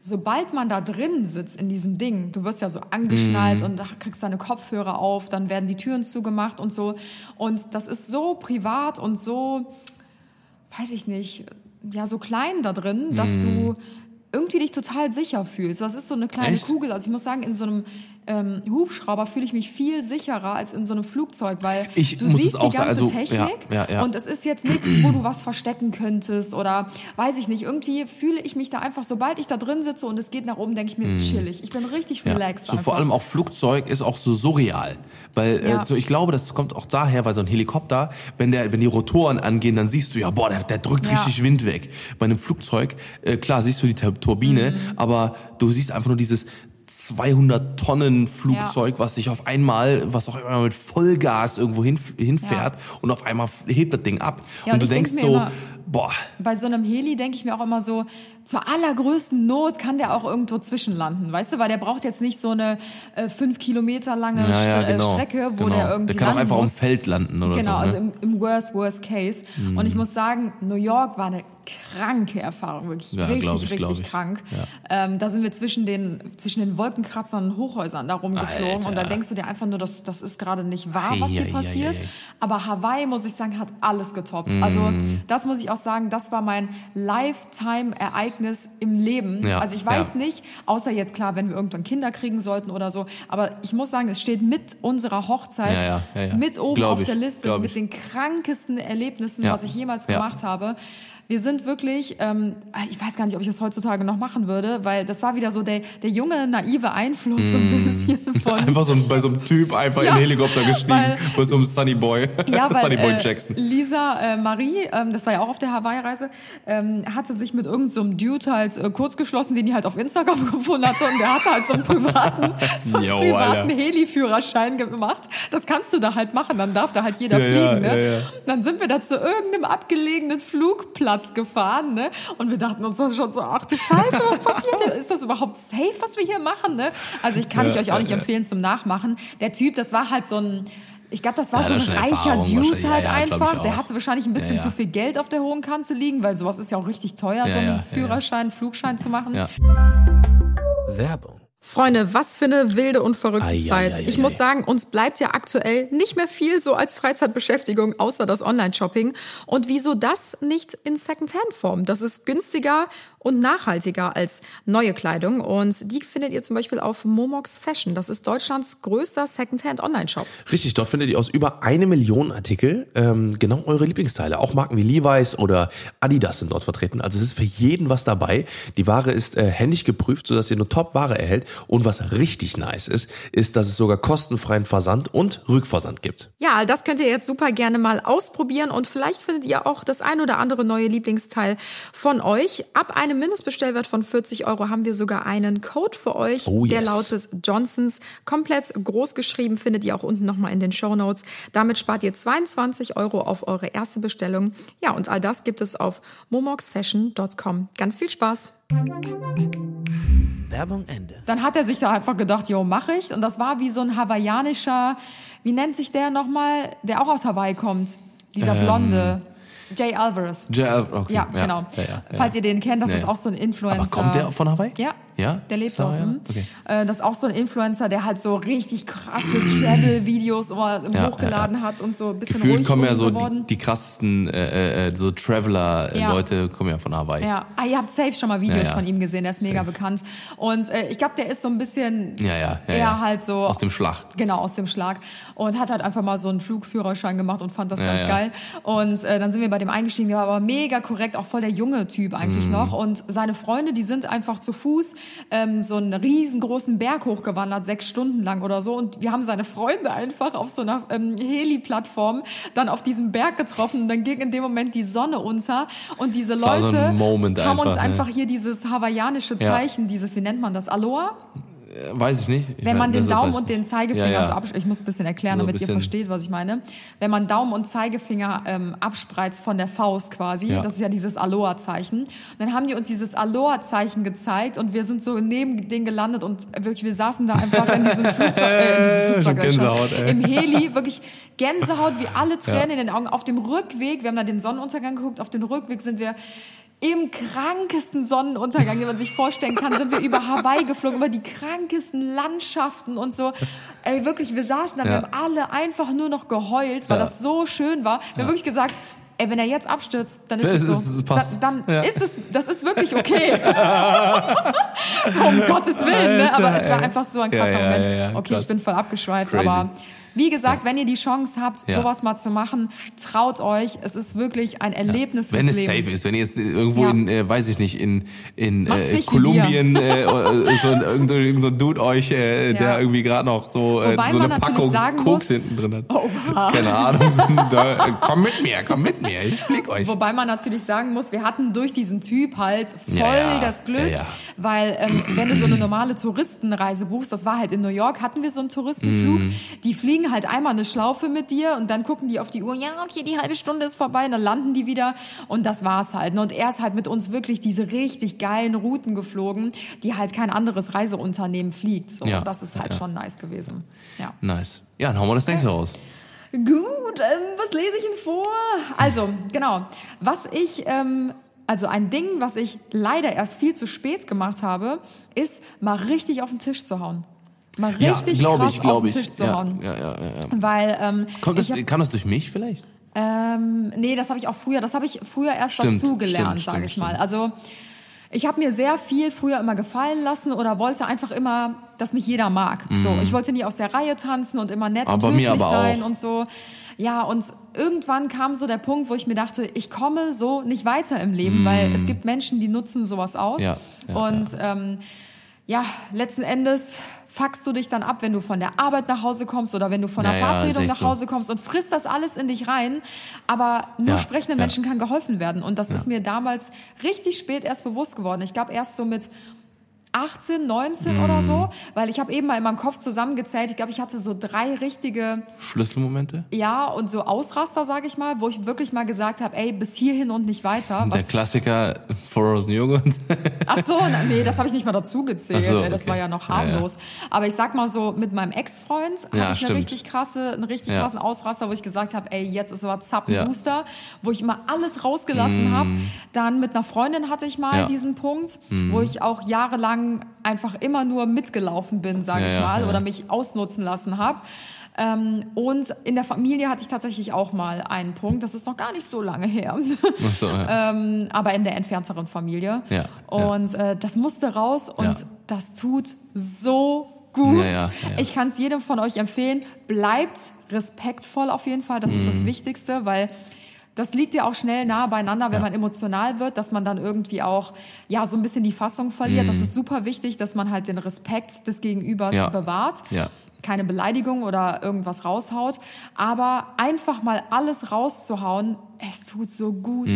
sobald man da drin sitzt in diesem Ding, du wirst ja so Mhm. angeschnallt und da kriegst deine Kopfhörer auf, dann werden die Türen zugemacht und so. Und das ist so privat und so, weiß ich nicht, ja, so klein da drin, dass Mhm. du irgendwie dich total sicher fühlst. Das ist so eine kleine Echt? Kugel. Also ich muss sagen, in so einem ähm, Hubschrauber fühle ich mich viel sicherer als in so einem Flugzeug, weil Ich du siehst die sagen, ganze also, Technik ja, ja, ja. und es ist jetzt nichts, wo du was verstecken könntest oder weiß ich nicht. Irgendwie fühle ich mich da einfach, sobald ich da drin sitze und es geht nach oben, denke ich mir, chillig. Ich bin richtig relaxed So einfach. vor allem auch Flugzeug ist auch so surreal, weil äh, so, ich glaube, das kommt auch daher, weil so ein Helikopter, wenn der, wenn die Rotoren angehen, dann siehst du ja, boah, der, der drückt richtig Wind weg. Bei einem Flugzeug, äh, klar, siehst du die Tur- Turbine, Mhm. aber du siehst einfach nur dieses 200 Tonnen Flugzeug, was sich auf einmal, was auch einmal mit Vollgas irgendwo hin, hinfährt und auf einmal hebt das Ding ab. Ja, und, und du denkst so, immer- boah, bei so einem Heli denke ich mir auch immer so, zur allergrößten Not kann der auch irgendwo zwischenlanden, weißt du, weil der braucht jetzt nicht so eine äh, fünf Kilometer lange ja, ja, äh, genau, Strecke, wo genau. der irgendwie der kann auch einfach auf muss. dem Feld landen oder Genau, so. Ne? also im, im worst, worst case. Und Mhm. ich muss sagen, New York war eine kranke Erfahrung, wirklich Ja, richtig, ich, richtig ich. krank. Ähm, da sind wir zwischen den, zwischen den Wolkenkratzern und Hochhäusern da rumgeflogen Alter. und da denkst du dir einfach nur, das, das ist gerade nicht wahr, was hier ei, passiert. ei, ei. Aber Hawaii, muss ich sagen, hat alles getoppt. Mhm. Also das muss ich auch sagen, das war mein Lifetime-Ereignis Ereignis im Leben. Ja, also ich weiß ja. nicht, außer jetzt klar, wenn wir irgendwann Kinder kriegen sollten oder so, aber ich muss sagen, es steht mit unserer Hochzeit Ja, mit oben Glaub auf ich, der Liste glaub mit ich. den krankesten Erlebnissen, was ich jemals gemacht habe. Wir sind wirklich, ähm, ich weiß gar nicht, ob ich das heutzutage noch machen würde, weil das war wieder so der, der junge, naive Einfluss so ein bisschen von, Einfach so bei so einem Typ einfach Ja, in den Helikopter gestiegen, weil- bei so einem Sunny Boy. Ja, weil Sunny Boy äh, Jackson. Lisa äh, Marie, ähm, das war ja auch auf der Hawaii-Reise, ähm, hatte sich mit irgendeinem so Dude halt äh, kurz geschlossen, den die halt auf Instagram gefunden hatte und der hatte halt so einen privaten, so einen Jo, privaten. Heli-Führerschein gemacht. Das kannst du da halt machen, dann darf da halt jeder Ja, fliegen. ja, ne? Dann sind wir da zu irgendeinem abgelegenen Flugplatz gefahren ne? und wir dachten uns schon so, ach du Scheiße, was passiert hier? Ist das überhaupt safe, was wir hier machen? Ne? Also ich kann ich Ja, euch auch ja, nicht ja. empfehlen zum Nachmachen. Der Typ, das war halt so ein ich glaube, das war Ja, so ein reicher Erfahrung Dude. Ja, halt ja, glaub einfach. ich Der hatte wahrscheinlich ein bisschen Ja, ja. zu viel Geld auf der hohen Kante liegen, weil sowas ist ja auch richtig teuer, Ja, so einen ja, ja, ja. Führerschein, Flugschein zu machen. Ja. Werbung. Freunde, was für eine wilde und verrückte ei, Zeit. ei, ei, ich muss sagen, uns bleibt ja aktuell nicht mehr viel so als Freizeitbeschäftigung, außer das Online-Shopping. Und wieso das nicht in Secondhand-Form? Das ist günstiger und nachhaltiger als neue Kleidung. Und die findet ihr zum Beispiel auf Momox Fashion. Das ist Deutschlands größter Secondhand-Online-Shop. Richtig, dort findet ihr aus über eine Million Artikel ähm, genau eure Lieblingsteile. Auch Marken wie Levi's oder Adidas sind dort vertreten. Also es ist für jeden was dabei. Die Ware ist äh, händisch geprüft, sodass ihr nur Top-Ware erhält. Und was richtig nice ist, ist, dass es sogar kostenfreien Versand und Rückversand gibt. Ja, das könnt ihr jetzt super gerne mal ausprobieren und vielleicht findet ihr auch das ein oder andere neue Lieblingsteil von euch. Ab einem Mindestbestellwert von 40 Euro haben wir sogar einen Code für euch. Oh, Der yes. lautet Johnsons. Komplett groß geschrieben findet ihr auch unten nochmal in den Show Notes. Damit spart ihr 22 Euro auf eure erste Bestellung. Ja, und all das gibt es auf momoxfashion.com. Ganz viel Spaß! Werbung Ende. Dann hat er sich da einfach gedacht, jo, mach ich. Und das war wie so ein hawaiianischer, wie nennt sich der nochmal, der auch aus Hawaii kommt? Dieser Blonde. Jay Alvarez. Ja, okay. Ja, genau. Ja, ja. Falls ihr den kennt, das ist auch so ein Influencer. Aber kommt der von Hawaii? Ja. Ja? Der lebt Ist er aus. Mhm. Okay. Äh, Das ist auch so ein Influencer, der halt so richtig krasse Travel-Videos Ja, hochgeladen hat und so ein bisschen Gefühlt ruhig kommen ja so geworden. die, die krassesten äh, äh, so Ja. Traveler-Leute kommen ja von Hawaii. Ja, ah, ihr habt safe schon mal Videos Ja, ja. von ihm gesehen, der ist mega bekannt. Und äh, ich glaube, der ist so ein bisschen Ja, ja, ja, eher ja. halt so Aus dem Schlag. Genau, aus dem Schlag. Und hat halt einfach mal so einen Flugführerschein gemacht und fand das Ja, ganz ja. geil. Und äh, dann sind wir bei dem eingestiegen, der war aber mega korrekt, auch voll der junge Typ eigentlich Mhm. noch. Und seine Freunde, die sind einfach zu Fuß ähm, so einen riesengroßen Berg hochgewandert, sechs Stunden lang oder so. Und wir haben seine Freunde einfach auf so einer ähm, Heli-Plattform dann auf diesem Berg getroffen. Und dann ging in dem Moment die Sonne unter. Und diese Leute so haben uns einfach, ne? einfach hier dieses hawaiianische Ja. Zeichen, dieses, wie nennt man das, Aloha? Äh, Weiß ich nicht. Ich Wenn man den Daumen und den. Zeigefinger Ja, ja. so abspreizt, ich muss ein bisschen erklären, So damit ihr bisschen- versteht, was ich meine. Wenn man Daumen und Zeigefinger ähm, abspreizt von der Faust quasi, Ja. das ist ja dieses Aloha-Zeichen. Dann haben die uns dieses Aloha-Zeichen gezeigt und wir sind so neben denen gelandet und wirklich, wir saßen da einfach in diesem Flugzeug, äh, in diesem Flugzeug schon, Gänsehaut, ey. im Heli, wirklich Gänsehaut, wie alle Tränen in den Augen. Auf dem Rückweg, wir haben da den Sonnenuntergang geguckt, auf dem Rückweg sind wir im krankesten Sonnenuntergang, den man sich vorstellen kann, sind wir über Hawaii geflogen, über die krankesten Landschaften und so. Ey, wirklich, wir saßen da, wir Ja. haben alle einfach nur noch geheult, weil Ja. das so schön war. Wir haben wirklich gesagt, ey, wenn er jetzt abstürzt, dann ist Das es so. ist- es passt. Da, dann Ja. ist es, das ist wirklich okay. so, um Gottes Willen, ne? Aber es war einfach so ein krasser Ja, ja, Moment. ja, ja, okay, ich bin voll abgeschweift, Crazy. aber wie gesagt, wenn ihr die Chance habt, Ja. sowas mal zu machen, traut euch. Es ist wirklich ein Erlebnis Wenn fürs es Leben. safe ist, wenn ihr jetzt irgendwo Ja. in, äh, weiß ich nicht, in, in äh, Kolumbien äh, äh, so, ein- irgend, irgend so ein Dude euch, äh, der Ja. irgendwie gerade noch so, äh, Wobei so eine Packung sagen Koks muss- hinten drin hat. Oha. Keine Ahnung. So, da, äh, komm mit mir, komm mit mir, ich flieg euch. Wobei man natürlich sagen muss, wir hatten durch diesen Typ halt voll Ja, ja. das Glück, Ja, ja. weil ähm, wenn du so eine normale Touristenreise buchst, das war halt in New York, hatten wir so einen Touristenflug, Mhm. die fliegen halt einmal eine Schlaufe mit dir und dann gucken die auf die Uhr, ja, okay, die halbe Stunde ist vorbei, und dann landen die wieder und das war's halt. Und er ist halt mit uns wirklich diese richtig geilen Routen geflogen, die halt kein anderes Reiseunternehmen fliegt. So, Ja, und das ist halt ja. schon nice gewesen. Ja. Nice. Ja, dann hauen wir das nächste raus. Gut, ähm, was lese ich Ihnen vor? Also, genau. Was ich, ähm, also ein Ding, was ich leider erst viel zu spät gemacht habe, ist mal richtig auf den Tisch zu hauen. Mal richtig glaub krass ich, auf den ich. Tisch zu ja, hauen. Ja, ja, ja, ja. Weil, ähm, Kommt das, hab, kam das durch mich vielleicht? ähm, nee, das habe ich auch früher, das habe ich früher erst Stimmt, dazu gelernt, sage stimmt, ich mal. stimmt. Also ich habe mir sehr viel früher immer gefallen lassen oder wollte einfach immer, dass mich jeder mag. So, ich wollte nie aus der Reihe tanzen und immer nett Mhm. Aber und höflich sein auch. und so. Ja, und irgendwann kam so der Punkt, wo ich mir dachte, ich komme so nicht weiter im Leben, weil es gibt Menschen, die nutzen sowas aus. Mhm. Ja, ja, und ähm, ja, letzten Endes fuckst du dich dann ab, wenn du von der Arbeit nach Hause kommst oder wenn du von der Ja, ja, Verabredung echt nach. Hause kommst und frisst das alles in dich rein. Aber nur Ja, sprechenden ja. Menschen kann geholfen werden. Und das ist mir damals richtig spät erst bewusst geworden. Ich glaube erst so mit 18, 19 oder Mhm. so, weil ich habe eben mal in meinem Kopf zusammengezählt. Ich glaube, ich hatte so drei richtige Schlüsselmomente? ja, und so Ausraster, sage ich mal, wo ich wirklich mal gesagt habe, ey, bis hierhin und nicht weiter. Der Was, Klassiker Frozen Joghurt. ach so, nee, das habe ich nicht mal dazu gezählt. So, ey, das okay. war ja noch Ja, ja. harmlos. Aber ich sag mal so, mit meinem Ex-Freund hatte Ja, ich eine richtig krasse, einen richtig Ja. krassen Ausraster, wo ich gesagt habe, ey, jetzt ist aber Zappenbooster, Ja. wo ich mal alles rausgelassen habe. Dann mit einer Freundin hatte ich mal Ja. diesen Punkt, wo ich auch jahrelang einfach immer nur mitgelaufen bin, sage Ja, ich ja, mal, ja. oder mich ausnutzen lassen habe. Ähm, und in der Familie hatte ich tatsächlich auch mal einen Punkt, das ist noch gar nicht so lange her, Ach so, ja. ähm, aber in der entfernteren Familie. Ja, und Äh, das musste raus und Ja. das tut so gut. Ja, ja, ja. Ich kann es jedem von euch empfehlen. Bleibt respektvoll auf jeden Fall, das ist Mhm. das Wichtigste, weil das liegt ja auch schnell nah beieinander, wenn Ja. man emotional wird, dass man dann irgendwie auch ja so ein bisschen die Fassung verliert. Das ist super wichtig, dass man halt den Respekt des Gegenübers Mhm. Ja. bewahrt. Ja. Keine Beleidigung oder irgendwas raushaut, aber einfach mal alles rauszuhauen, es tut so gut.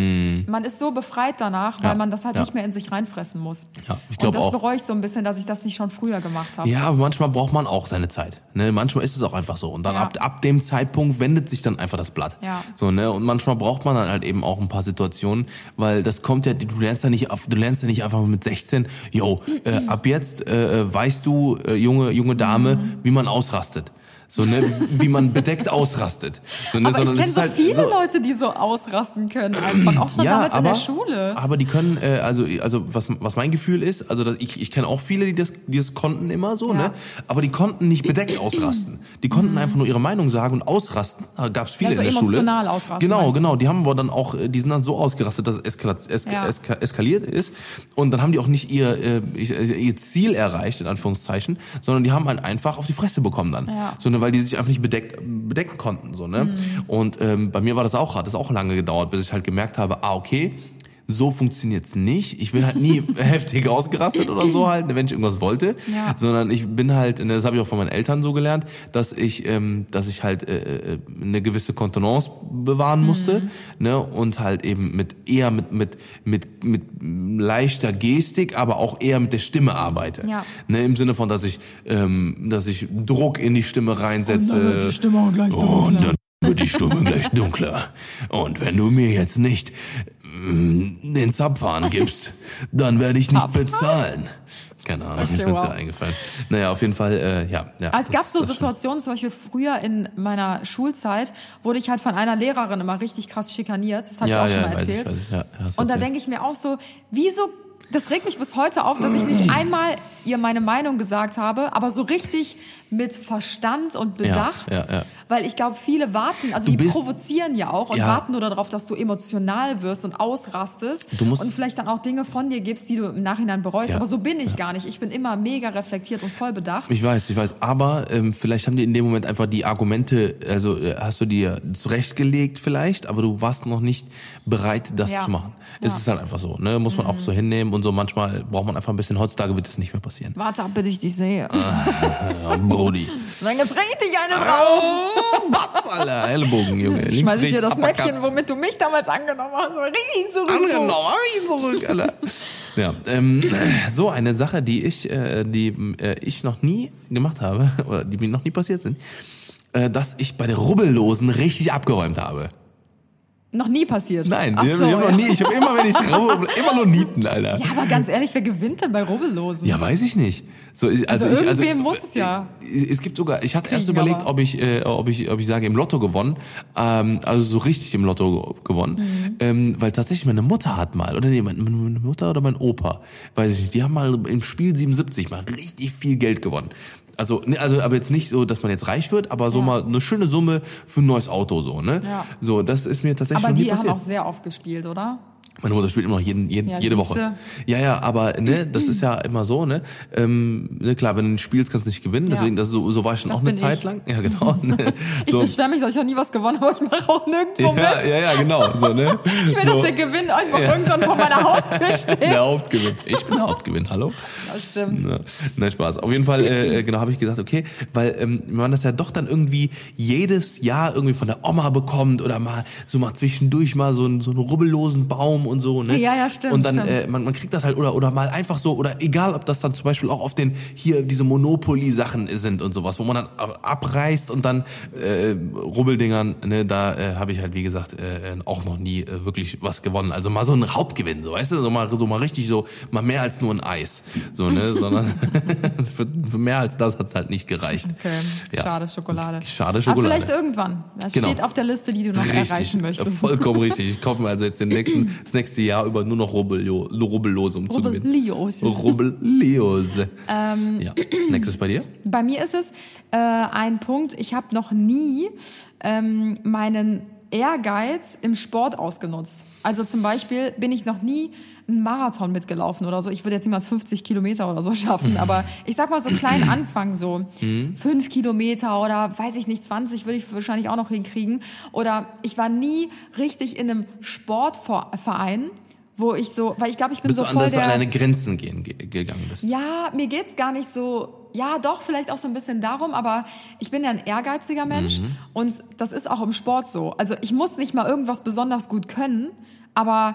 Man ist so befreit danach, weil. Ja. man das halt Ja. nicht mehr in sich reinfressen muss. Ja, ich Und glaub das auch. bereue ich so ein bisschen, dass ich das nicht schon früher gemacht habe. Ja, aber manchmal braucht man auch seine Zeit. Ne? Manchmal ist es auch einfach so. Und dann Ja. ab, ab dem Zeitpunkt wendet sich dann einfach das Blatt. Ja. So, ne? Und manchmal braucht man dann halt eben auch ein paar Situationen, weil das kommt ja, du lernst ja nicht, auf, du lernst ja nicht einfach mit 16, yo, äh, ab jetzt äh, weißt du, äh, junge, junge Dame, Mhm. wie man ausrastet. So, ne, wie man bedeckt ausrastet. So, ne? Aber ich kenne so halt viele so- Leute, die so ausrasten können, einfach auch schon damals in der Schule. aber die können, äh, also, also was, was mein Gefühl ist, also dass ich, ich kenne auch viele, die das, die das konnten immer so, Ja. ne? Aber die konnten nicht bedeckt ausrasten. Die konnten einfach nur ihre Meinung sagen und ausrasten. Da gab es viele Mhm. Ja, so in der Schule. emotional ausrasten, Genau, genau. Die haben aber dann auch, äh, die sind dann so ausgerastet, dass es eskalat, eska, Ja. eska, eskaliert ist. Und dann haben die auch nicht ihr, äh, ihr Ziel erreicht, in Anführungszeichen, sondern die haben halt einfach auf die Fresse bekommen dann. Ja. So, ne, weil die sich einfach nicht bedeckt, bedecken konnten. So, ne? Und ähm, bei mir war das auch, hat das auch lange gedauert, bis ich halt gemerkt habe, ah, okay, so funktioniert's nicht. Ich bin halt nie heftig ausgerastet oder so halt, wenn ich irgendwas wollte, Ja. sondern ich bin halt, das habe ich auch von meinen Eltern so gelernt, dass ich, ähm, dass ich halt äh, äh, eine gewisse Kontenance bewahren musste, ne, und halt eben mit eher mit mit mit mit leichter Gestik, aber auch eher mit der Stimme arbeite, Ja. ne, im Sinne von, dass ich, ähm, dass ich Druck in die Stimme reinsetze. Stimme auch gleich Und dann wird die Stimme gleich dunkler. Und wenn du mir jetzt nicht mm, den Zapfhahn gibst, dann werde ich nicht bezahlen. Keine Ahnung, ist mir wow. gerade eingefallen. Naja, auf jeden Fall, äh, ja. ja Aber es gab so. Situationen, zum Beispiel früher in meiner Schulzeit, wurde ich halt von einer Lehrerin immer richtig krass schikaniert. Das hatte Ja, ich auch schon ja, mal weiß ich, erzählt. weiß ich, ja, Und da erzählt. denke ich mir auch so, wieso, das regt mich bis heute auf, dass ich nicht einmal ihr meine Meinung gesagt habe, aber so richtig mit Verstand und Bedacht. ja, ja. Weil ich glaube, viele warten, also Du die bist- provozieren ja auch und Ja. warten nur darauf, dass du emotional wirst und ausrastest Du musst- und vielleicht dann auch Dinge von dir gibst, die du im Nachhinein bereust. Ja. Aber so bin ich gar nicht. Ich bin immer mega reflektiert und voll bedacht. Ich weiß, ich weiß. Aber ähm, vielleicht haben die in dem Moment einfach die Argumente, also äh, hast du dir zurechtgelegt vielleicht, aber du warst noch nicht bereit, das Ja. zu machen. Ja. Es ist halt einfach so, ne? Muss man auch so hinnehmen und so. Manchmal braucht man einfach ein bisschen. Heutzutage wird das nicht mehr passieren. Warte ab, bis ich dich sehe. Ja, Brody. Dann gibt's richtig eine drauf. Oh, Batz, Alter. Ellbogen, Junge. Links, Schmeiß ich dir rechts, das Uppercut. Mädchen, womit du mich damals angenommen hast, richtig zurück. Angenommen, hab ich ihn zurück, Alter. Ja, ähm, so eine Sache, die ich, äh, die äh, ich noch nie gemacht habe, oder die mir noch nie passiert sind, äh, dass ich bei der Rubbellosen richtig abgeräumt habe. Noch nie passiert. Nein, Ach ich, so, ich habe ja. noch nie, ich habe immer, wenn ich rubbel, immer nur Nieten, Alter. Ja, aber ganz ehrlich, wer gewinnt denn bei Rubbellosen? Ja, weiß ich nicht. So, ich- also, Also ich, also muss es ja äh, Es gibt sogar, ich hatte erst überlegt, aber- ob ich, äh, ob ich, ob ich sage im Lotto gewonnen, ähm, also so richtig im Lotto ge- gewonnen, Mhm. ähm, weil tatsächlich meine Mutter hat mal, oder nee, meine, meine Mutter oder mein Opa, weiß ich nicht, die haben mal im Spiel 77 mal richtig viel Geld gewonnen. Also, ne, also, aber jetzt nicht so, dass man jetzt reich wird, aber so Ja. mal eine schöne Summe für ein neues Auto, so, ne? Ja. So, das ist mir tatsächlich aber noch nie die haben passiert. auch sehr oft gespielt, oder? Meine Mutter spielt immer noch jeden, jeden, Ja, jede siehste. Woche. Ja, ja, aber ne, das ist ja immer so, ne? Ähm, ne klar, wenn du spielst, kannst du nicht gewinnen. Ja. Deswegen, das, so, so war ich schon Das auch eine Zeit ich. lang. Ja, genau. Ne? Ich so. beschwere mich, dass ich noch nie was gewonnen habe, ich mache auch nirgendwo ja, mit. ja, ja, genau. So, ne? Ich will, so. dass der Gewinn einfach irgendwann vor meiner Haustür steht. Der Hauptgewinn. Ich bin der Hauptgewinn, hallo? Das stimmt. Ja, nein, Spaß. Auf jeden Fall, äh, äh, genau, habe ich gesagt, okay, weil ähm, man das ja doch dann irgendwie jedes Jahr irgendwie von der Oma bekommt oder mal so mal zwischendurch mal so, einen- so einen rubbellosen Baum und so, ne? Ja, ja, stimmt, Und dann, stimmt. äh, man, man kriegt das halt, oder, oder mal einfach so, oder egal, ob das dann zum Beispiel auch auf den, hier diese Monopoly-Sachen sind und sowas, wo man dann abreißt und dann äh, Rubbeldingern, ne, da äh, habe ich halt, wie gesagt, äh, auch noch nie äh, wirklich was gewonnen. Also mal so ein Hauptgewinn, so weißt du, so mal, so mal richtig so, mal mehr als nur ein Eis. So, ne, sondern für, für mehr als das hat's halt nicht gereicht. Okay, Ja. schade Schokolade. Schade Schokolade. Aber vielleicht irgendwann. Das Genau. steht auf der Liste, die du noch erreichen möchtest. vollkommen richtig. Ich kaufe mir also jetzt den nächsten, das nächste Jahr über nur noch Rubbello, Rubbellose, um zu gewinnen. Rubbellios. Rubbelliose. Ähm, ja. Nächstes bei dir? Bei mir ist es äh, ein Punkt, ich habe noch nie ähm, meinen Ehrgeiz im Sport ausgenutzt. Also zum Beispiel bin ich noch nie einen Marathon mitgelaufen oder so. Ich würde jetzt niemals 50 Kilometer oder so schaffen, aber ich sag mal so klein anfangen, so fünf Kilometer oder weiß ich nicht, 20 würde ich wahrscheinlich auch noch hinkriegen. Oder ich war nie richtig in einem Sportverein, wo ich so, weil ich glaube, ich bin Bist so du an, voll dass du an der... deine Grenzen gehen, ge gegangen bist? Ja, mir geht's gar nicht so. Ja, doch, vielleicht auch so ein bisschen darum, aber ich bin ja ein ehrgeiziger Mensch Mhm. und das ist auch im Sport so. Also ich muss nicht mal irgendwas besonders gut können, aber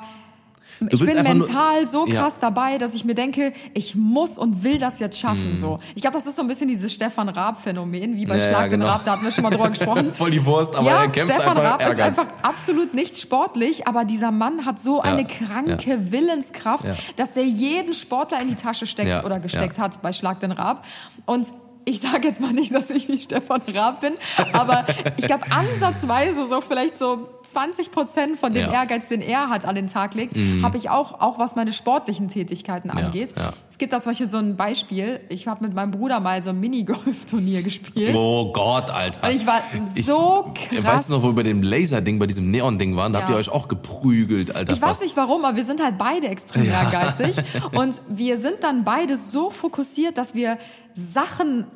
ich bin mental so Ja. krass dabei, dass ich mir denke, ich muss und will das jetzt schaffen. Mhm. So, ich glaube, das ist so ein bisschen dieses Stefan Raab-Phänomen, wie bei Ja, ja, Schlag den genau. Raab. Da hatten wir schon mal drüber gesprochen. Voll die Wurst, aber ja, er kämpft Stefan Raab ist einfach absolut nicht sportlich, aber dieser Mann hat so eine kranke Willenskraft, Ja. dass der jeden Sportler in die Tasche steckt Ja, oder gesteckt hat bei Schlag den Raab. Und ich sage jetzt mal nicht, dass ich wie Stefan Raab bin, aber ich glaube ansatzweise so vielleicht so 20 Prozent von dem Ja. Mhm. Ehrgeiz, den er hat, an den Tag legt, habe ich auch, auch was meine sportlichen Tätigkeiten angeht. ja. Es gibt da zum Beispiel so ein Beispiel. Ich habe mit meinem Bruder mal so ein Minigolf-Turnier gespielt. Oh Gott, Alter. Und ich war so krass. Weißt du noch, wo wir bei dem Laser-Ding, bei diesem Neon-Ding waren? Da habt Ja. ihr euch auch geprügelt, Alter. Ich weiß nicht warum, aber wir sind halt beide extrem ehrgeizig. Und wir sind dann beide so fokussiert, dass wir Sachen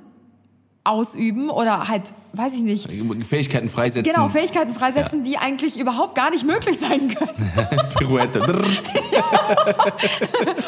ausüben oder halt, weiß ich nicht, Fähigkeiten freisetzen. genau, Fähigkeiten freisetzen, die eigentlich überhaupt gar nicht möglich sein können. Pirouette.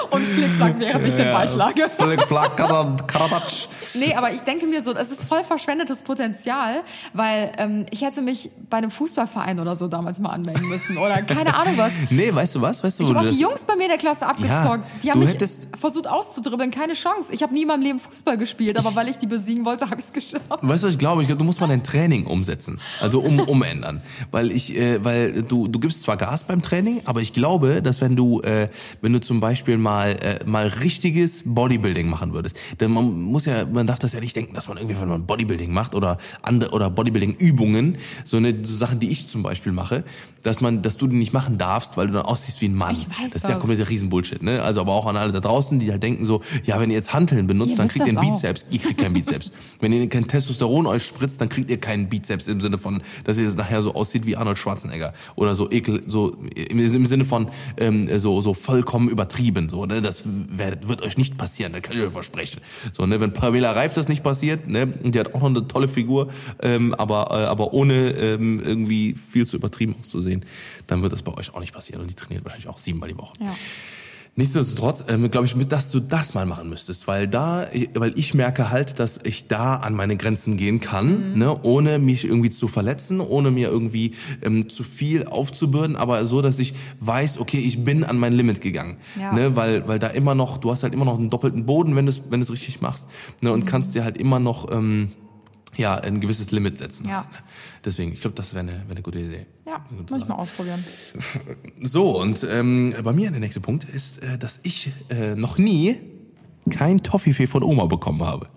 Und Flickflack, während ich den Ball schlage. Flick, flack, karat- karatatsch. Nee, aber ich denke mir so, es ist voll verschwendetes Potenzial, weil ähm, ich hätte mich bei einem Fußballverein oder so damals mal anmelden müssen oder keine Ahnung was. Nee, weißt du was? Weißt du, Ich habe die das- Jungs bei mir in der Klasse abgezockt. die haben mich versucht auszudribbeln, keine Chance. Ich habe nie in meinem Leben Fußball gespielt, aber weil ich die besiegen wollte, habe ich es geschafft. Weißt du, was ich glaube? Ich glaube, du musst mal dein Training umsetzen. Also um, umändern. Weil ich, äh, weil du, du gibst zwar Gas beim Training, aber ich glaube, dass wenn du, äh, wenn du zum Beispiel mal, äh, mal richtiges Bodybuilding machen würdest, denn man muss ja, man darf das ja nicht denken, dass man irgendwie, wenn man Bodybuilding macht oder andere, oder Bodybuilding-Übungen, so eine, so Sachen, die ich zum Beispiel mache, dass man, dass du die nicht machen darfst, weil du dann aussiehst wie ein Mann. Ich weiß das ist ja komplett Riesenbullshit, ne? Also aber auch an alle da draußen, die halt denken so, ja, wenn ihr jetzt Hanteln benutzt, Ihr dann kriegt ihr einen auch. Bizeps. Ihr kriegt keinen Bizeps. Wenn ihr kein Testosteron euch spritzt, dann kriegt ihr keinen Bizeps im Sinne von, dass ihr jetzt nachher so aussieht wie Arnold Schwarzenegger oder so ekel, so im, Sinne von ähm, so so vollkommen übertrieben, so ne, das wird, wird euch nicht passieren, das kann ich euch versprechen. So ne, wenn Pamela Reif das nicht passiert, ne, die hat auch noch eine tolle Figur, ähm, aber äh, aber ohne ähm, irgendwie viel zu übertrieben auszusehen, dann wird das bei euch auch nicht passieren und die trainiert wahrscheinlich auch siebenmal die Woche. Ja. Nichtsdestotrotz ähm, glaube ich, mit, dass du das mal machen müsstest, weil da, weil ich merke halt, dass ich da an meine Grenzen gehen kann, ne, ohne mich irgendwie zu verletzen, ohne mir irgendwie ähm, zu viel aufzubürden, aber so, dass ich weiß, okay, ich bin an mein Limit gegangen, Ja. ne, weil weil da immer noch, du hast halt immer noch einen doppelten Boden, wenn du es wenn du es richtig machst, ne, und kannst dir halt immer noch ähm, ja ein gewisses Limit setzen. Ja. Ne? Deswegen, ich glaube, das wäre eine, wäre eine gute Idee. Ja, muss ich mal ausprobieren. So, und ähm, bei mir der nächste Punkt ist, äh, dass ich äh, noch nie kein Toffifee von Oma bekommen habe.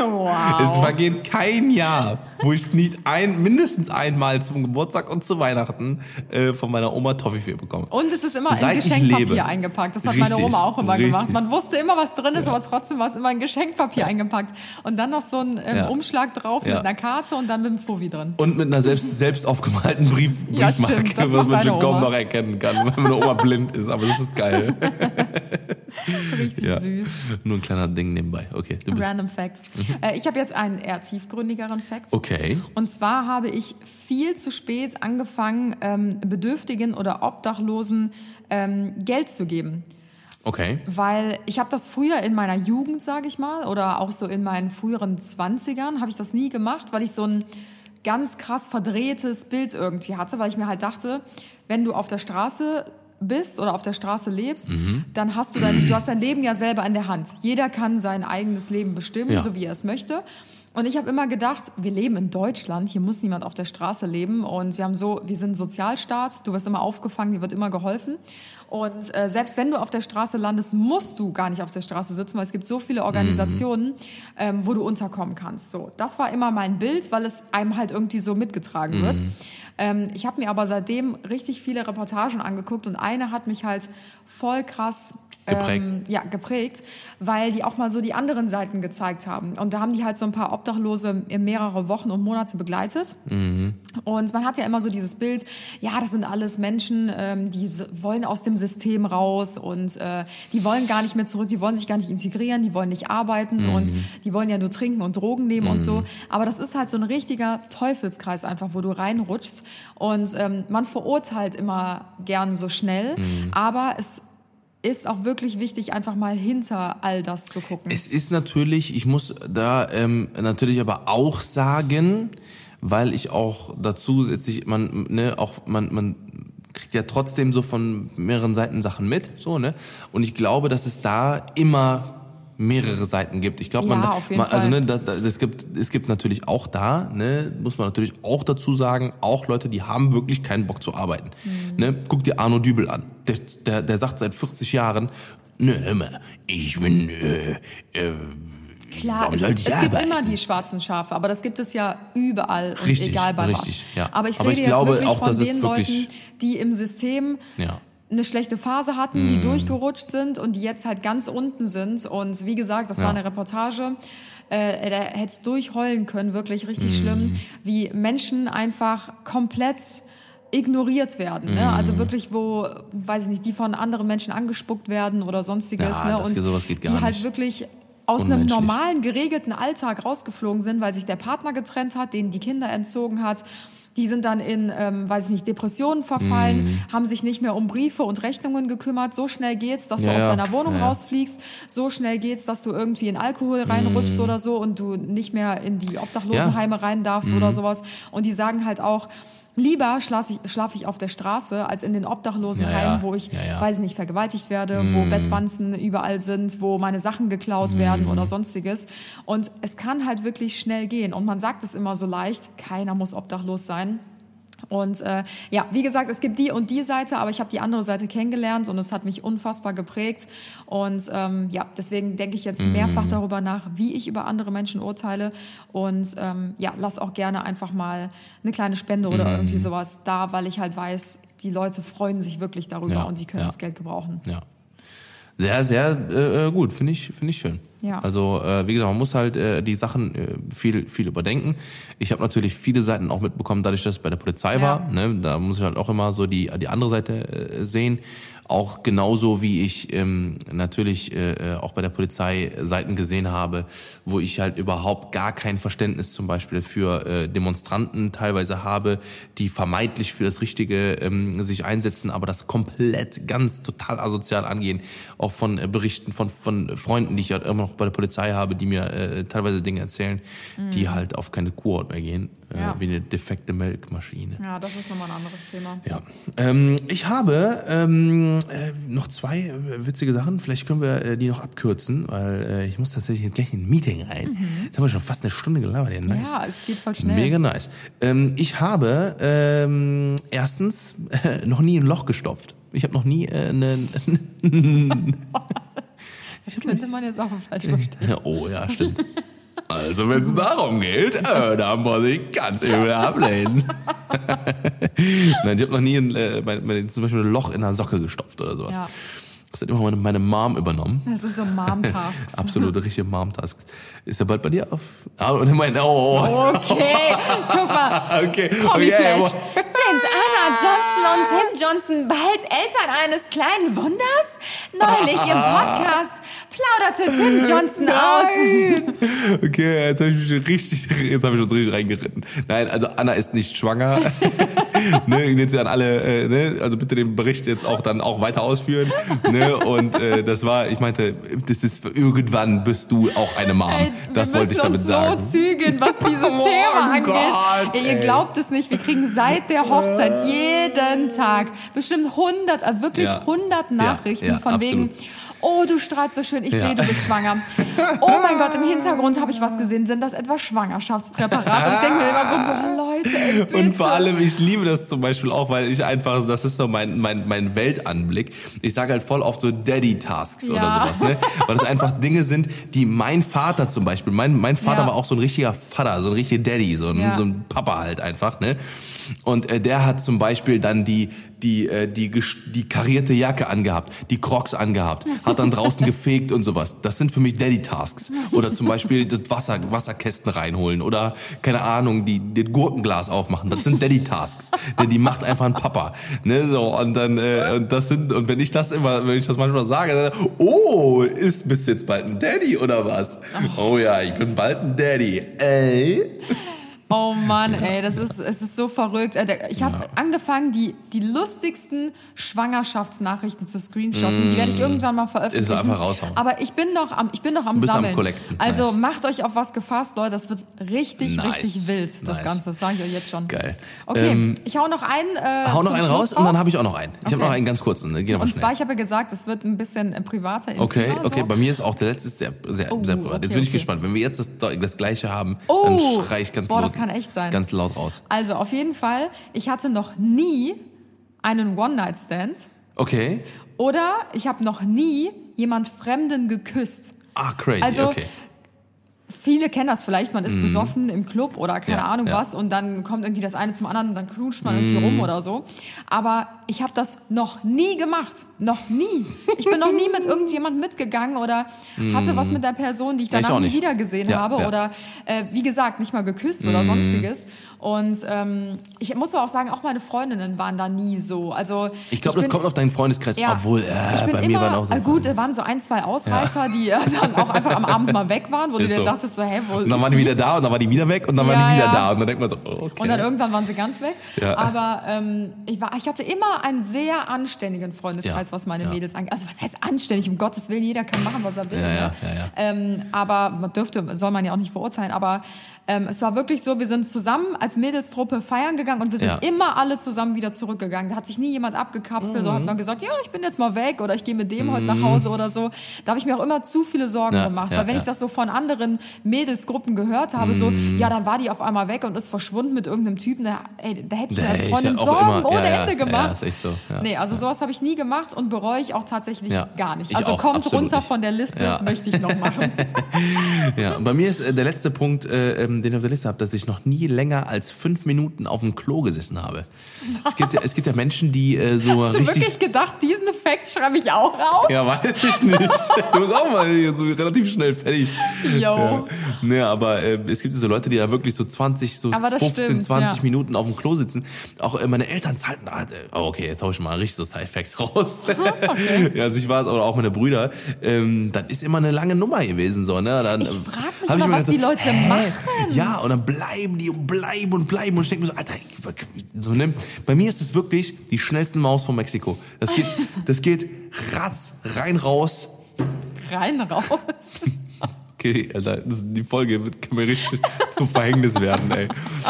Wow. Es vergeht kein Jahr, wo ich nicht ein, mindestens einmal zum Geburtstag und zu Weihnachten äh, von meiner Oma Toffifee bekomme. Und es ist immer Seit in Geschenkpapier eingepackt. Das hat Richtig, meine Oma auch immer gemacht. richtig. Man wusste immer, was drin ist, aber trotzdem war es immer in Geschenkpapier eingepackt. Und dann noch so ein ähm, Ja. Umschlag drauf Ja. mit einer Karte und dann mit dem Fovi drin. Und mit einer selbst, selbst aufgemalten Brief, Ja, Briefmarke, stimmt, was man schon kaum noch erkennen kann, wenn meine Oma blind ist. Aber das ist geil. Richtig Ja. süß. Nur ein kleiner Ding nebenbei. Okay, du bist. Random Fact. Äh, ich habe jetzt einen eher tiefgründigeren Fact. Okay. Und zwar habe ich viel zu spät angefangen, ähm, Bedürftigen oder Obdachlosen ähm, Geld zu geben. Okay. Weil ich habe das früher in meiner Jugend, sage ich mal, oder auch so in meinen früheren Zwanzigern, habe ich das nie gemacht, weil ich so ein ganz krass verdrehtes Bild irgendwie hatte, weil ich mir halt dachte, wenn du auf der Straße bist oder auf der Straße lebst, Mhm. dann hast du dein, du hast dein Leben ja selber in der Hand. Jeder kann sein eigenes Leben bestimmen, Ja. so wie er es möchte. Und ich habe immer gedacht, wir leben in Deutschland, hier muss niemand auf der Straße leben und wir haben so, wir sind ein Sozialstaat, du wirst immer aufgefangen, dir wird immer geholfen. Und äh, selbst wenn du auf der Straße landest, musst du gar nicht auf der Straße sitzen, weil es gibt so viele Organisationen, ähm, wo du unterkommen kannst. So, das war immer mein Bild, weil es einem halt irgendwie so mitgetragen wird. Ähm, ich habe mir aber seitdem richtig viele Reportagen angeguckt und eine hat mich halt voll krass Geprägt. Ähm, ja, geprägt, weil die auch mal so die anderen Seiten gezeigt haben. Und da haben die halt so ein paar Obdachlose mehrere Wochen und Monate begleitet. Und man hat ja immer so dieses Bild, ja, das sind alles Menschen, ähm, die wollen aus dem System raus und äh, die wollen gar nicht mehr zurück, die wollen sich gar nicht integrieren, die wollen nicht arbeiten und die wollen ja nur trinken und Drogen nehmen und so. Aber das ist halt so ein richtiger Teufelskreis einfach, wo du reinrutschst. Und ähm, man verurteilt immer gern so schnell, aber es ist auch wirklich wichtig, einfach mal hinter all das zu gucken. Es ist natürlich, ich muss da ähm, natürlich aber auch sagen, weil ich auch dazu sich man ne auch man man kriegt ja trotzdem so von mehreren Seiten Sachen mit, so ne und ich glaube, dass es da immer mehrere Seiten gibt. Ich glaube, Ja, man, auf jeden man also ne, da, da, es gibt es gibt natürlich auch da, ne, muss man natürlich auch dazu sagen, auch Leute, die haben wirklich keinen Bock zu arbeiten. Mhm. Ne, guck dir Arno Dübel an. Der, der, der sagt seit 40 Jahren, ne, hör mal, ich bin äh, äh, Klar, Warum es, es gibt arbeiten? immer die schwarzen Schafe, aber das gibt es ja überall und Richtig, egal bei richtig, was. ja. Aber ich Aber rede ich jetzt glaube wirklich auch, von dass es den Leuten, die im System ja. Eine schlechte Phase hatten, die Mhm. durchgerutscht sind und die jetzt halt ganz unten sind. Und wie gesagt, das Ja. war eine Reportage. Äh, da hätte ich durchheulen können, wirklich richtig Mhm. schlimm, wie Menschen einfach komplett ignoriert werden. Ne? Mhm. Also wirklich, wo, weiß ich nicht, die von anderen Menschen angespuckt werden oder sonstiges. Ja, ne? Und sowas geht gar die halt nicht. wirklich aus einem normalen, geregelten Alltag rausgeflogen sind, weil sich der Partner getrennt hat, denen die Kinder entzogen hat. Die sind dann in, ähm, weiß ich nicht, Depressionen verfallen, Mhm. haben sich nicht mehr um Briefe und Rechnungen gekümmert. So schnell geht's, dass du Ja, aus ja. deiner Wohnung Ja, rausfliegst. So schnell geht's, dass du irgendwie in Alkohol reinrutscht Mhm. oder so und du nicht mehr in die Obdachlosenheime rein darfst oder sowas. Und die sagen halt auch, lieber schlafe ich, schlaf ich auf der Straße als in den Obdachlosenheimen, Ja, ja. wo ich, Ja, weiß ich nicht, vergewaltigt werde, wo Bettwanzen überall sind, wo meine Sachen geklaut werden oder sonstiges. Und es kann halt wirklich schnell gehen. Und man sagt es immer so leicht, keiner muss obdachlos sein. Und äh, ja, wie gesagt, es gibt die und die Seite, aber ich habe die andere Seite kennengelernt und es hat mich unfassbar geprägt. Und ähm, ja, deswegen denke ich jetzt mehrfach darüber nach, wie ich über andere Menschen urteile. Und ähm, ja, lass auch gerne einfach mal eine kleine Spende oder irgendwie sowas da, weil ich halt weiß, die Leute freuen sich wirklich darüber Ja, und die können ja. das Geld gebrauchen. Ja. Sehr, sehr äh, äh, gut, finde ich, finde ich schön. Ja. Also äh, wie gesagt, man muss halt äh, die Sachen äh, viel, viel überdenken. Ich habe natürlich viele Seiten auch mitbekommen, dadurch, dass ich bei der Polizei Ja. war. Ne? Da muss ich halt auch immer so die, die andere Seite äh, sehen. Auch genauso wie ich ähm, natürlich äh, äh, auch bei der Polizei Seiten gesehen habe, wo ich halt überhaupt gar kein Verständnis zum Beispiel für äh, Demonstranten teilweise habe, die vermeintlich für das Richtige ähm, sich einsetzen, aber das komplett ganz total asozial angehen. Auch von äh, Berichten von, von Freunden, die ich halt immer noch bei der Polizei habe, die mir äh, teilweise Dinge erzählen, die halt auf keine Kurhaut mehr gehen, äh, Ja. wie eine defekte Melkmaschine. Ja, das ist nochmal ein anderes Thema. Ja, ähm, ich habe ähm, äh, noch zwei äh, witzige Sachen. Vielleicht können wir äh, die noch abkürzen, weil äh, ich muss tatsächlich jetzt gleich in ein Meeting rein. Jetzt haben wir schon fast eine Stunde gelabert. Ja, nice. Ja, es geht voll schnell. Mega nice. Ähm, ich habe ähm, erstens noch nie ein Loch gestopft. Ich habe noch nie eine. Das könnte man jetzt auch falsch verstehen. oh ja, stimmt. Also, wenn es darum geht, äh, da muss ich ganz übel ablehnen. Nein, ich habe noch nie ein, äh, mein, mein, zum Beispiel ein Loch in einer Socke gestopft oder sowas. Ja. Das hat immer meine, meine Mom übernommen. Das sind so Mom-Tasks. Absolute richtige Mom-Tasks. Ist er bald bei dir auf? Ah, und ich meine, oh, oh. Okay, guck mal. Okay, Promi okay, Flash. Sind Anna Johnson und Tim Johnson bald Eltern eines kleinen Wunders? Neulich im Podcast plauderte Tim Johnson aus. Nein! Okay, jetzt habe ich mich richtig, jetzt habe ich uns richtig reingeritten. Nein, also Anna ist nicht schwanger. ne, jetzt an alle, äh, ne, also bitte den Bericht jetzt auch dann auch weiter ausführen. Ne, und äh, das war, ich meinte, das ist irgendwann bist du auch eine Mom. Ey, das wollte ich damit uns sagen. so zügeln, was dieses Oh Thema angeht. Gott, ey, ihr glaubt es nicht, wir kriegen seit der Hochzeit jeden Tag bestimmt 100, äh, wirklich Ja. 100 Nachrichten ja, von absolut. wegen, oh, du strahlst so schön, ich Ja. sehe, du bist schwanger. Oh mein Gott, im Hintergrund habe ich was gesehen, sind das etwa Schwangerschaftspräparate? Und ich denke mir immer so, boah, Leute, ey, bitte. Und vor allem, ich liebe das zum Beispiel auch, weil ich einfach, das ist so mein, mein, mein Weltanblick. Ich sage halt voll oft so Daddy-Tasks oder Ja. sowas, ne? Weil das einfach Dinge sind, die mein Vater zum Beispiel, mein, mein Vater Ja. war auch so ein richtiger Vater, so ein richtiger Daddy, so ein, so ein Papa halt einfach, ne? Und äh, der hat zum Beispiel dann die, die, äh, die, die karierte Jacke angehabt, die Crocs angehabt, hat dann draußen gefegt und sowas. Das sind für mich Daddy-Tasks. Oder zum Beispiel das Wasser, Wasserkästen reinholen oder, keine Ahnung, die, den Gurkenglas aufmachen. Das sind Daddy-Tasks. Denn die macht einfach ein Papa. Ne, so, und dann, äh, und das sind, und wenn ich das immer, wenn ich das manchmal sage, dann, oh, ist, bist du jetzt bald ein Daddy oder was? Oh ja, ich bin bald ein Daddy. Ey? Oh Mann, ey, das ist, es ist so verrückt. Äh, Ich habe angefangen, die, die lustigsten Schwangerschaftsnachrichten zu screenshotten. Die werde ich irgendwann mal veröffentlichen. Ist einfach raushauen. Aber ich bin noch am, ich bin noch am bist am Sammeln. Collecten. Also Nice. macht euch auf was gefasst, Leute. Das wird richtig, Nice. richtig wild, das Nice. Ganze. Das sage ich euch jetzt schon. Geil. Okay, Ähm, ich hau noch einen. Äh, Hau noch einen Schluss raus und dann habe ich auch noch einen. Ich habe Okay. noch einen ganz kurzen. Ne? Geh Und zwar, ich habe ja gesagt, es wird ein bisschen äh, privater, Okay, okay, so. bei mir ist auch der letzte sehr, sehr, Oh, sehr privat. okay, Jetzt bin ich okay. gespannt. Wenn wir jetzt das, das gleiche haben, Oh, dann schrei ich ganz boah, das kann echt sein. ganz laut raus. Also auf jeden Fall, ich hatte noch nie einen One-Night-Stand Okay. oder ich habe noch nie jemand Fremden geküsst. Ah, crazy, Also, okay. Viele kennen das vielleicht, man ist besoffen im Club oder keine Mhm. Ja, Ahnung ja. was und dann kommt irgendwie das eine zum anderen und dann knutscht man irgendwie rum oder so. Aber ich habe das noch nie gemacht. Noch nie. Ich bin noch nie mit irgendjemandem mitgegangen oder hatte was mit der Person, die ich ich danach auch nie nicht. wieder gesehen Ja, habe. Mhm. oder äh, wie gesagt, nicht mal geküsst oder sonstiges. Und ähm, ich muss aber auch sagen, auch meine Freundinnen waren da nie so. Also Ich glaube, das bin- kommt auf deinen Freundeskreis, ja, obwohl ich äh, bei immer, mir waren auch so. äh, gut, es waren so ein, zwei Ausreißer, die äh, dann auch einfach am Abend mal weg waren, wo du Ist dir so. dachtest so, hä, wo und dann ist waren die wieder da und dann waren die wieder weg und dann Ja, waren die wieder ja. da und dann denkt man so, oh, okay. Und dann irgendwann waren sie ganz weg. Ja. Aber ähm, ich, war, ich hatte immer einen sehr anständigen Freundeskreis, was meine. Mädels angeht. Also was heißt anständig? Um Gottes Willen, jeder kann machen, was er will. Ne? Ähm, aber man dürfte, soll man ja auch nicht verurteilen. Aber ähm, es war wirklich so, wir sind zusammen als Mädelstruppe feiern gegangen und wir sind Ja. immer alle zusammen wieder zurückgegangen. Da hat sich nie jemand abgekapselt oder hat Mhm. man gesagt, ja, ich bin jetzt mal weg oder ich gehe mit dem heute nach Hause oder so. Da habe ich mir auch immer zu viele Sorgen Ja, gemacht. weil wenn ich das so von anderen Mädelsgruppen gehört habe, so, ja, dann war die auf einmal weg und ist verschwunden mit irgendeinem Typen, da, ey, da hätte ich mir als Freundin Sorgen immer- ohne Ende gemacht. ja, ist echt so, nee, also sowas habe ich nie gemacht und bereue ich auch tatsächlich gar nicht. ich Also auch, kommt runter nicht. von der Liste, möchte ich noch machen. Ja, und bei mir ist äh, der letzte Punkt, äh, ähm, den ich auf der Liste habe, dass ich noch nie länger als fünf Minuten auf dem Klo gesessen habe. Es gibt ja, es gibt ja Menschen, die äh, so Hast du richtig. wirklich gedacht, diesen Effekt schreibe ich auch raus? Ja, weiß ich nicht. Du bist auch mal hier so relativ schnell fertig. Jo. Ja, ne, aber äh, es gibt so Leute, die da wirklich so 20, so Aber das 15, stimmt, 20 ja. Minuten auf dem Klo sitzen. Auch äh, meine Eltern zahlten da, äh, oh, okay, jetzt hau ich mal richtig so Side-Facts raus. ja, also ich war es, oder auch meine Brüder. Ähm, das ist immer eine lange Nummer gewesen, so, ne? Dann, Ich ähm, frag mich mir was die Leute hä? machen. Ja, und dann bleiben die und bleiben und bleiben und ich denke mir so, Alter, so, ne? Bei mir ist es wirklich die schnellste Maus von Mexiko. Das geht, das geht ratz, rein, raus. Rein, raus. Okay, Alter, das, die Folge wird, kann mir richtig zum Verhängnis werden, ey.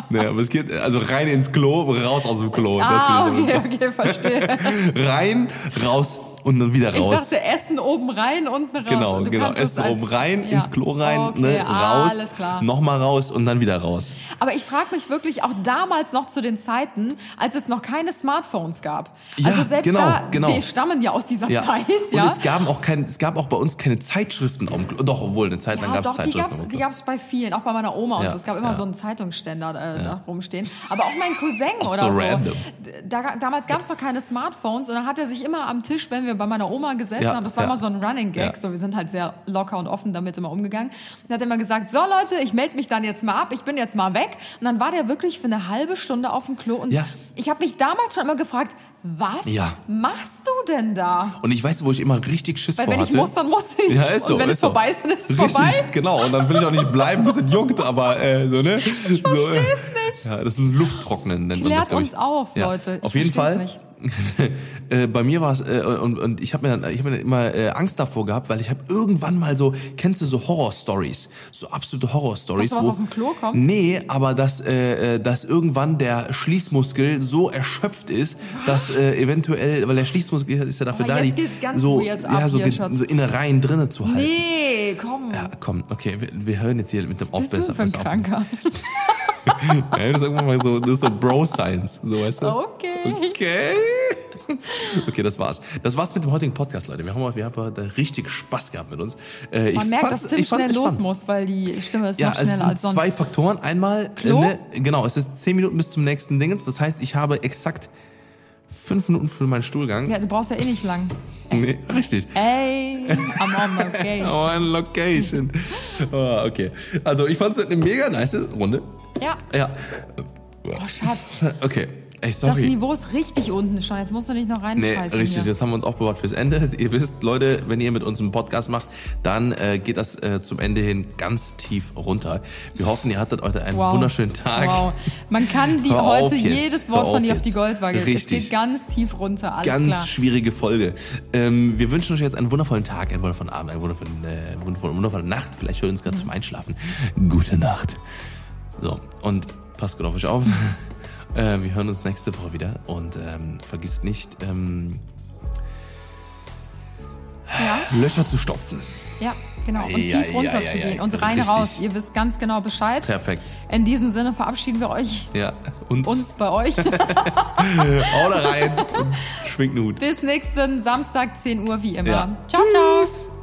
Nee, aber es geht also rein ins Klo, raus aus dem Klo. Ah, okay, okay, verstehe. Rein, raus, und dann wieder Ich raus. dachte, Essen oben rein, unten raus. Genau, Und genau. es Essen oben rein, ja. ins Klo rein, okay, ne, raus, Alles klar. nochmal raus und dann wieder raus. Aber ich frage mich wirklich auch damals noch zu den Zeiten, als es noch keine Smartphones gab. Ja, also selbst genau, da, genau. wir stammen ja aus dieser Ja. Zeit, Und ja. es gab auch kein, es gab auch bei uns keine Zeitschriften. Doch, obwohl, eine Zeit lang Ja, gab es Zeitschriften. die Klo. gab's bei vielen, auch bei meiner Oma und so. Es gab immer so einen Zeitungsständer äh, da rumstehen. Aber auch mein Cousin Auch oder so so. random. Da, damals gab es noch keine Smartphones und dann hat er sich immer am Tisch, wenn wir bei meiner Oma gesessen Ja, haben, das war ja. immer so ein Running Gag, Ja. so wir sind halt sehr locker und offen damit immer umgegangen. Und hat immer gesagt, so Leute, ich melde mich dann jetzt mal ab, ich bin jetzt mal weg. Und dann war der wirklich für eine halbe Stunde auf dem Klo und Ja. ich habe mich damals schon immer gefragt, was Ja. machst du denn da? Und ich weiß, wo ich immer richtig Schiss Weil vor wenn ich hatte. muss, dann muss ich. Ja, ist so. und wenn ist es so. vorbei ist, dann ist es Richtig, vorbei. Genau, und dann will ich auch nicht bleiben, bis es juckt, aber äh, so, ne? Ich so, versteh's nicht. Ja, das ist ein Lufttrocknen, nennt man das, Klärt uns ich. auf, Ja, Leute. Ich Auf jeden Fall. nicht. äh, bei mir war es, äh, und, und ich habe mir, dann- ich hab mir dann immer äh, Angst davor gehabt, weil ich habe irgendwann mal so, kennst du so Horror-Stories? So absolute Horror-Stories. Dass du was wo- aus dem Klo kommt? Nee, aber dass, äh, äh, dass irgendwann der Schließmuskel so erschöpft ist, dass äh, eventuell, weil der Schließmuskel ist ja dafür Aber da, die so, ja, so, hier, so Innereien drinnen zu halten. Nee, komm. Ja, komm, okay, wir, wir hören jetzt hier mit dem Was bist du Aufbesser. für ein. Kranker? Ja, das ist irgendwann mal so, das ist so Bro-Science, so weißt du? Okay. Okay. Okay, das war's. Das war's mit dem heutigen Podcast, Leute. Wir haben, wir haben heute richtig Spaß gehabt mit uns. Äh, Man ich merkt, dass Tim schnell los muss, weil die Stimme ist Ja, noch es schneller sind als sonst. zwei Faktoren. Einmal? Äh, ne, genau, es ist zehn Minuten bis zum nächsten Dingens. Das heißt, ich habe exakt fünf Minuten für meinen Stuhlgang. Ja, du brauchst ja eh nicht lang. Nee, richtig. Ey, I'm on location. Oh, eine Location. Oh, okay. Also, ich fand's eine mega nice Runde. Ja. Ja. Oh, Schatz. Okay. Ey, Das sorry. Niveau ist richtig unten, Stein. Jetzt musst du nicht noch Nee, reinscheißen richtig, hier. das haben wir uns aufbewahrt fürs Ende. Ihr wisst, Leute, wenn ihr mit uns einen Podcast macht, dann äh, geht das äh, zum Ende hin ganz tief runter. Wir hoffen, ihr hattet heute einen Wow. wunderschönen Tag. Wow. Man kann die heute jetzt. jedes Wort von dir auf die Goldwaage. Richtig. geht ganz tief runter, alles Ganz klar. schwierige Folge. Ähm, wir wünschen euch jetzt einen wundervollen Tag, einen wundervollen Abend, eine wundervolle, äh, wundervolle, wundervolle Nacht. Vielleicht hört ihr uns gerade zum Einschlafen. Gute Nacht. So, und passt gut auf euch auf. äh, wir hören uns nächste Woche wieder. Und ähm, vergisst nicht, ähm, Ja, Löcher zu stopfen. ja, genau. Und Ja, tief ja, runter ja, zu ja, gehen. Und rein Richtig. raus. Ihr wisst ganz genau Bescheid. Perfekt. In diesem Sinne verabschieden wir euch, Ja, uns, uns bei euch. Hau da rein schwingt Hut. Bis nächsten Samstag, 10 Uhr, wie immer. Ciao, ciao.